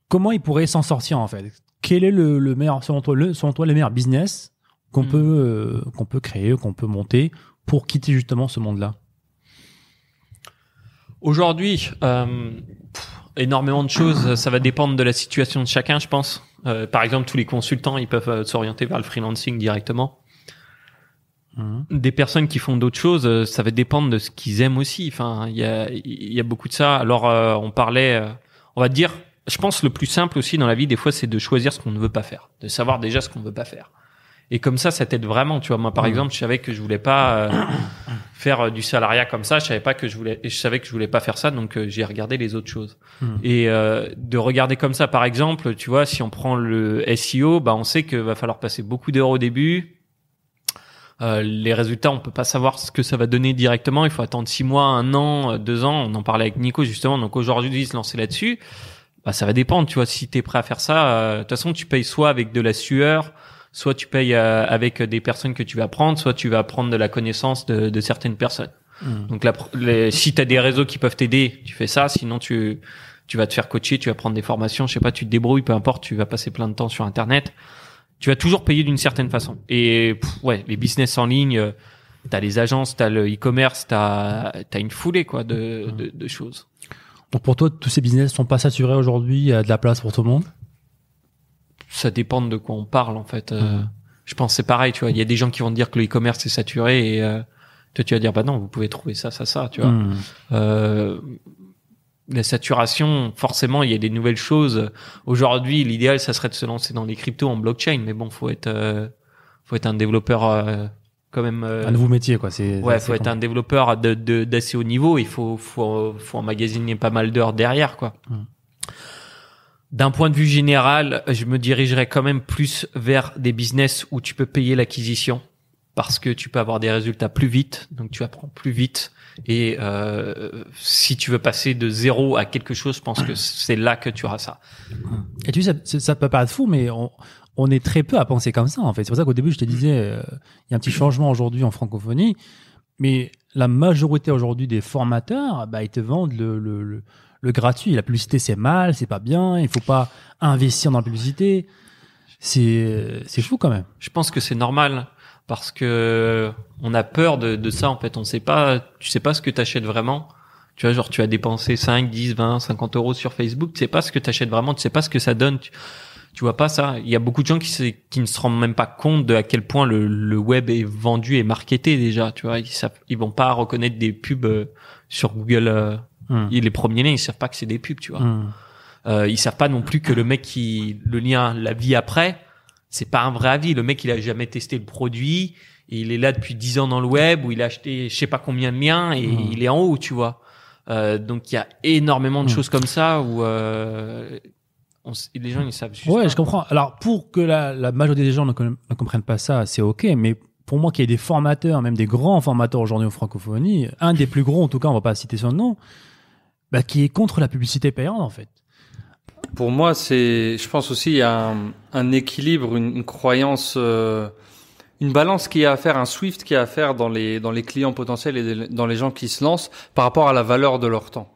Comment ils pourraient s'en sortir, en fait? Quel est le, le meilleur, selon toi, le, selon toi, le meilleur business qu'on Mm. peut, euh, qu'on peut créer, qu'on peut monter pour quitter justement ce monde-là? Aujourd'hui, euh, énormément de choses. Ça va dépendre de la situation de chacun, je pense. Euh, par exemple, tous les consultants, ils peuvent euh, s'orienter vers le freelancing directement. Mhm. Des personnes qui font d'autres choses, euh, ça va dépendre de ce qu'ils aiment aussi. Enfin, il y a, y a beaucoup de ça. Alors, euh, on parlait, euh, on va dire, je pense le plus simple aussi dans la vie, des fois, c'est de choisir ce qu'on ne veut pas faire, de savoir déjà ce qu'on ne veut pas faire. Et comme ça, ça t'aide vraiment. Tu vois, moi, par Mhm. exemple, je savais que je voulais pas euh, [COUGHS] faire euh, du salariat comme ça. Je savais pas que je voulais, je savais que je voulais pas faire ça, donc euh, j'ai regardé les autres choses. Mhm. Et euh, de regarder comme ça, par exemple, tu vois, si on prend le SEO, bah, on sait qu'il va falloir passer beaucoup d'heures au début. Euh, les résultats, on peut pas savoir ce que ça va donner directement. Il faut attendre six mois, un an, deux ans. On en parlait avec Nico justement. Donc aujourd'hui, se lancer là-dessus, bah, ça va dépendre. Tu vois, si t'es prêt à faire ça, euh, de toute façon, tu payes soit avec de la sueur, soit tu payes euh, avec des personnes que tu vas prendre, soit tu vas prendre de la connaissance de, de certaines personnes. Mhm. Donc la, les, si tu as des réseaux qui peuvent t'aider, tu fais ça. Sinon, tu tu vas te faire coacher, tu vas prendre des formations, je sais pas, tu te débrouilles, peu importe, tu vas passer plein de temps sur Internet. Tu vas toujours payer d'une certaine façon. Et pff, ouais, les business en ligne, euh, t'as les agences, t'as le e-commerce, t'as as une foulée quoi de, de, de choses. Donc pour toi, tous ces business sont pas saturés aujourd'hui, il y a de la place pour tout le monde? Ça dépend de quoi on parle en fait. Euh. Je pense c'est pareil, tu vois. Il y a des gens qui vont te dire que le e-commerce est saturé et euh, toi tu vas dire bah non, vous pouvez trouver ça, ça, ça, tu vois. Hmm. Euh, la saturation, forcément, il y a des nouvelles choses. Aujourd'hui, l'idéal, ça serait de se lancer dans les cryptos en blockchain, mais bon, faut être, euh, faut être un développeur euh, quand même. Un nouveau métier, quoi. C'est, ouais, faut être un développeur de, d'assez haut niveau. Il faut, faut, faut emmagasiner pas mal d'heures derrière, quoi. Hmm. D'un point de vue général, je me dirigerais quand même plus vers des business où tu peux payer l'acquisition parce que tu peux avoir des résultats plus vite, donc tu apprends plus vite. Et euh, si tu veux passer de zéro à quelque chose, je pense que c'est là que tu auras ça. Et tu sais, ça, peut paraître fou, mais on, on est très peu à penser comme ça, en fait. C'est pour ça qu'au début, je te disais, euh, il y a un petit changement aujourd'hui en francophonie, mais la majorité aujourd'hui des formateurs, bah, ils te vendent le, le, le, le gratuit. La publicité, c'est mal, c'est pas bien, il faut pas investir dans la publicité. C'est, c'est fou quand même. Je pense que c'est normal parce que on a peur de, ça en fait. On sait pas, tu sais pas ce que t'achètes vraiment. Tu vois, genre tu as dépensé 5, 10, 20, 50 euros sur Facebook. Tu sais pas ce que t'achètes vraiment. Tu sais pas ce que ça donne. Tu, tu vois pas ça. Il y a beaucoup de gens qui, ne se rendent même pas compte de à quel point le, web est vendu et marketé déjà. Tu vois, ils savent, ils vont pas reconnaître des pubs euh, sur Google. Hmm. ils- les premiers liens, ils savent pas que c'est des pubs. Tu vois. Hmm. Euh, ils savent pas non plus que le mec qui le lien la vie après, c'est pas un vrai avis. Le mec il a jamais testé le produit et il est là depuis 10 ans dans le web où il a acheté je sais pas combien de liens et Mhm. il est en haut, tu vois. Euh, donc il y a énormément de Mhm. choses comme ça où euh, on les gens ils savent juste Ouais, pas. je comprends. Alors, pour que la, la majorité des gens ne, ne comprennent pas ça, c'est OK, mais pour moi, qu'il y ait des formateurs, même des grands formateurs aujourd'hui en francophonie, un des plus gros, en tout cas, on va pas citer son nom, bah, qui est contre la publicité payante, en fait. Pour moi, c'est, je pense aussi, il a un, équilibre, une, croyance, euh, une balance qui est à faire, un swift qui est à faire dans les, dans les clients potentiels et dans les gens qui se lancent par rapport à la valeur de leur temps.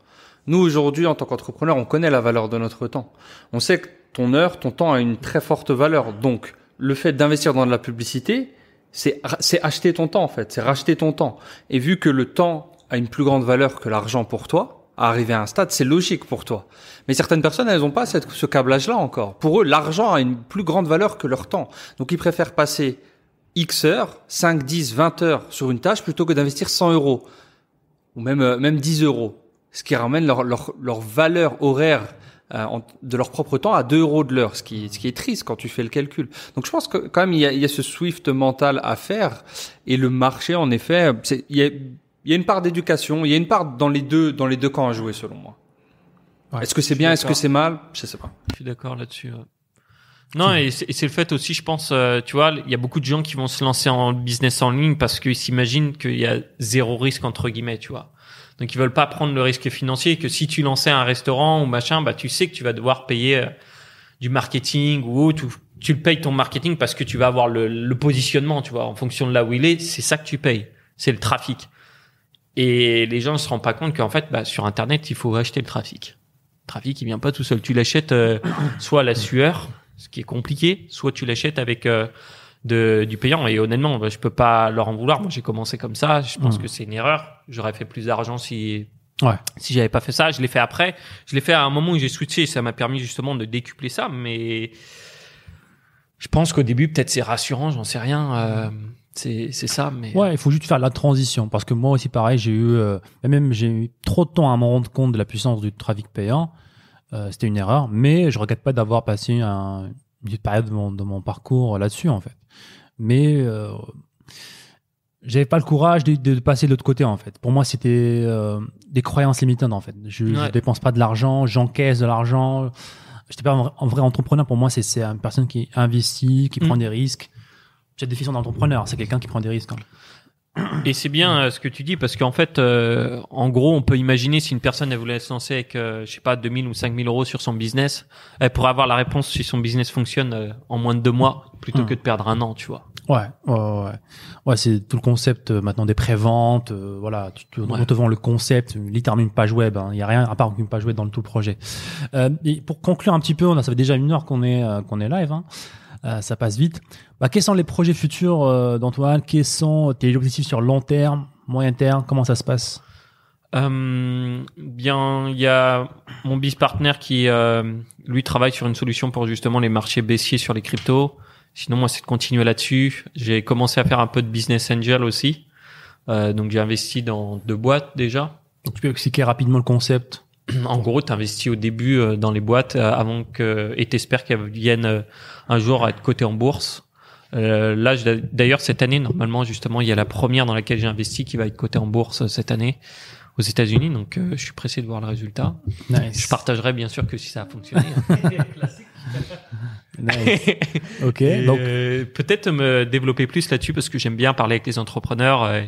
Nous, aujourd'hui, en tant qu'entrepreneur, on connaît la valeur de notre temps. On sait que ton heure, ton temps a une très forte valeur. Donc, le fait d'investir dans de la publicité, c'est c'est acheter ton temps en fait, c'est racheter ton temps. Et vu que le temps a une plus grande valeur que l'argent pour toi, arriver à un stade, c'est logique pour toi. Mais certaines personnes, elles n'ont pas cette, ce câblage-là encore. Pour eux, l'argent a une plus grande valeur que leur temps. Donc, ils préfèrent passer X heures, 5, 10, 20 heures sur une tâche plutôt que d'investir 100 euros ou même euh, même 10 euros, ce qui ramène leur leur, leur valeur horaire euh, de leur propre temps à 2 euros de l'heure, ce qui ce qui est triste quand tu fais le calcul. Donc je pense que quand même il y a, il y a ce swift mental à faire et le marché en effet, il y a il y a une part d'éducation, il y a une part dans les deux dans les deux camps à jouer selon moi. Ouais, est-ce que c'est bien, est-ce que c'est mal? Je sais pas. Je suis d'accord là-dessus. Non, et c'est le fait aussi, je pense, euh, tu vois, il y a beaucoup de gens qui vont se lancer en business en ligne parce qu'ils s'imaginent qu'il y a zéro risque entre guillemets, tu vois. Donc ils veulent pas prendre le risque financier que si tu lançais un restaurant ou machin, bah tu sais que tu vas devoir payer euh, du marketing ou autre, ou tu le payes ton marketing parce que tu vas avoir le, le positionnement, tu vois, en fonction de là où il est, c'est ça que tu payes, c'est le trafic. Et les gens ne se rendent pas compte qu'en fait, bah, sur Internet, il faut acheter le trafic. Le trafic, il vient pas tout seul. Tu l'achètes euh, soit à la sueur, ce qui est compliqué, soit tu l'achètes avec euh, de, du payant. Et honnêtement, bah, je peux pas leur en vouloir. Moi, j'ai commencé comme ça. Je pense Mm. que c'est une erreur. J'aurais fait plus d'argent si Ouais. si j'avais pas fait ça. Je l'ai fait après. Je l'ai fait à un moment où j'ai switché. Ça m'a permis justement de décupler ça. Mais je pense qu'au début, peut-être c'est rassurant. J'en sais rien. Euh, c'est ça. Mais Ouais, il faut juste faire la transition parce que moi aussi pareil, j'ai eu euh, même j'ai eu trop de temps à me rendre compte de la puissance du trafic payant. Euh, C'était une erreur, mais je regrette pas d'avoir passé un, une période de mon, de mon parcours là-dessus en fait. Mais euh, j'avais pas le courage de, de passer de l'autre côté en fait. Pour moi, c'était euh, des croyances limitantes en fait. Je, je Ouais. dépense pas de l'argent, j'encaisse de l'argent. J'étais pas un vrai, entrepreneur. Pour moi, c'est c'est une personne qui investit, qui Mm. prend des risques. Cette définition d'entrepreneur, c'est quelqu'un qui prend des risques. hein. [CLEARS THROAT] Et c'est bien euh, ce que tu dis parce qu'en fait, euh, en gros, on peut imaginer si une personne elle voulait se lancer avec, euh, je sais pas, 2000 ou 5000 euros sur son business, elle pourrait avoir la réponse si son business fonctionne euh, en moins de deux mois plutôt Hmm. que de perdre un an, tu vois. Ouais, ouais, ouais. Ouais, c'est tout le concept euh, maintenant des préventes. euh, voilà, tu, tu- Ouais. on te vend le concept, littéralement une page web. hein. Il y a rien à part une page web dans le tout le projet. Euh, et pour conclure un petit peu, on a, ça fait déjà une heure qu'on est euh, qu'on est live. Hein. Euh, ça passe vite. Bah, quels sont les projets futurs euh, d'Antoine? Quels sont tes objectifs sur long terme, moyen terme? Comment ça se passe? Euh, bien, il y a mon biz partner qui, euh, lui, travaille sur une solution pour justement les marchés baissiers sur les cryptos. Sinon, moi, c'est de continuer là-dessus. J'ai commencé à faire un peu de business angel aussi. Euh, donc, j'ai investi dans deux boîtes déjà. Donc, Tu peux expliquer rapidement le concept [CLEARS THROAT] En gros, tu investis au début euh, dans les boîtes euh, avant que et t'espères qu'elles viennent euh, un jour à être cotées en bourse. Euh, là, d'ailleurs, cette année, normalement, justement, il y a la première dans laquelle j'ai investi qui va être cotée en bourse euh, cette année aux États-Unis. Donc, euh, je suis pressé de voir le résultat. Nice. Je partagerai bien sûr que si ça a fonctionné. [LAUGHS] Nice. ok. Et, Donc, euh, peut-être me développer plus là-dessus parce que j'aime bien parler avec les entrepreneurs euh,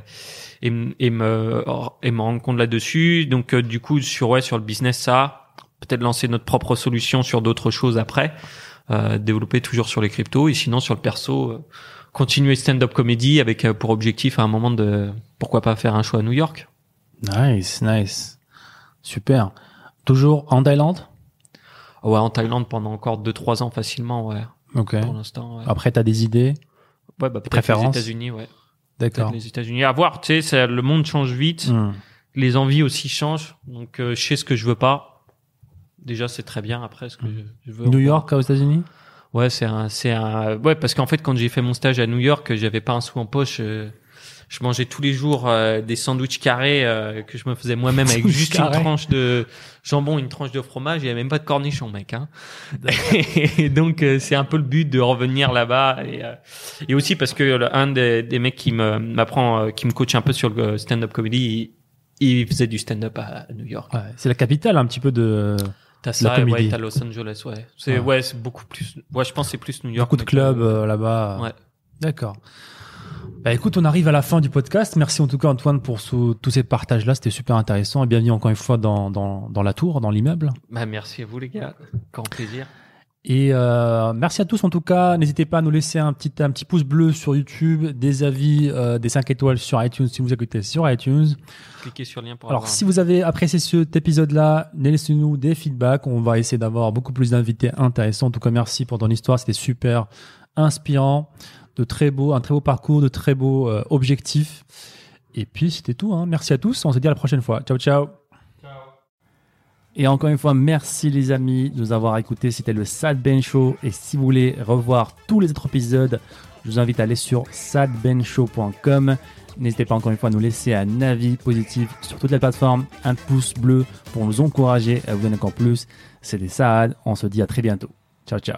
et, et me et me rendre compte là-dessus. Donc euh, du coup sur ouais sur le business ça, peut-être lancer notre propre solution sur d'autres choses après, euh, développer toujours sur les cryptos et sinon sur le perso euh, continuer stand-up comedy avec euh, pour objectif à un moment de pourquoi pas faire un show à New York. nice, nice. Super. Toujours en Thaïlande? Ouais en Thaïlande pendant encore deux trois ans facilement ouais Ok. pour l'instant. Ouais, Après, tu as des idées? Ouais bah, peut-être les États-Unis ouais. D'accord. Les États-Unis. À voir, tu sais, ça- le monde change vite, Hmm. les envies aussi changent. Donc, euh, je sais ce que je veux pas. Déjà, c'est très bien. Après, ce que je, je veux. New York aux États-Unis? Ouais, c'est un, c'est un, ouais, parce qu'en fait, quand j'ai fait mon stage à New York, j'avais pas un sou en poche. euh, je mangeais tous les jours euh, des sandwichs carrés euh, que je me faisais moi-même avec juste carré. une tranche de jambon, une tranche de fromage. Il y avait même pas de cornichon, mec. Hein. [LAUGHS] et donc, euh, c'est un peu le but de revenir là-bas et, euh, et aussi parce que le- un des, des mecs qui me m'apprend, euh, qui me coach un peu sur le stand-up comedy, il, il faisait du stand-up à, à New York. Ouais, c'est la capitale un petit peu de T'as La ça, comédie. ouais, t'as Los Angeles, ouais. C'est Ouais. ouais, c'est beaucoup plus. Ouais, je pense que c'est plus New York. beaucoup de clubs euh, là-bas. Ouais. D'accord. Bah écoute, on arrive à la fin du podcast. Merci en tout cas Antoine pour tous ces partages-là. C'était super intéressant. Et bienvenue encore une fois dans, dans, dans la tour, dans l'immeuble. Bah, merci à vous, les gars. Grand plaisir. Et euh, merci à tous en tout cas. N'hésitez pas à nous laisser un petit, un petit pouce bleu sur YouTube, des avis, euh, des 5 étoiles sur iTunes si vous écoutez sur iTunes. Cliquez sur le lien pour Alors, avoir si vous avez apprécié cet épisode-là, laissez-nous des feedbacks. On va essayer d'avoir beaucoup plus d'invités intéressants. En tout cas, merci pour ton histoire. C'était super inspirant, de très beaux, un très beau parcours, de très beaux euh, objectifs. Et puis, c'était tout. Hein. Merci à tous. On se dit à la prochaine fois. Ciao, ciao. Et encore une fois, merci les amis de nous avoir écoutés. C'était le Sad Ben Show. Et si vous voulez revoir tous les autres épisodes, je vous invite à aller sur sadbenshow.com. N'hésitez pas encore une fois à nous laisser un avis positif sur toutes les plateformes, un pouce bleu pour nous encourager à vous donner encore plus. C'était Saad. On se dit à très bientôt. Ciao, ciao.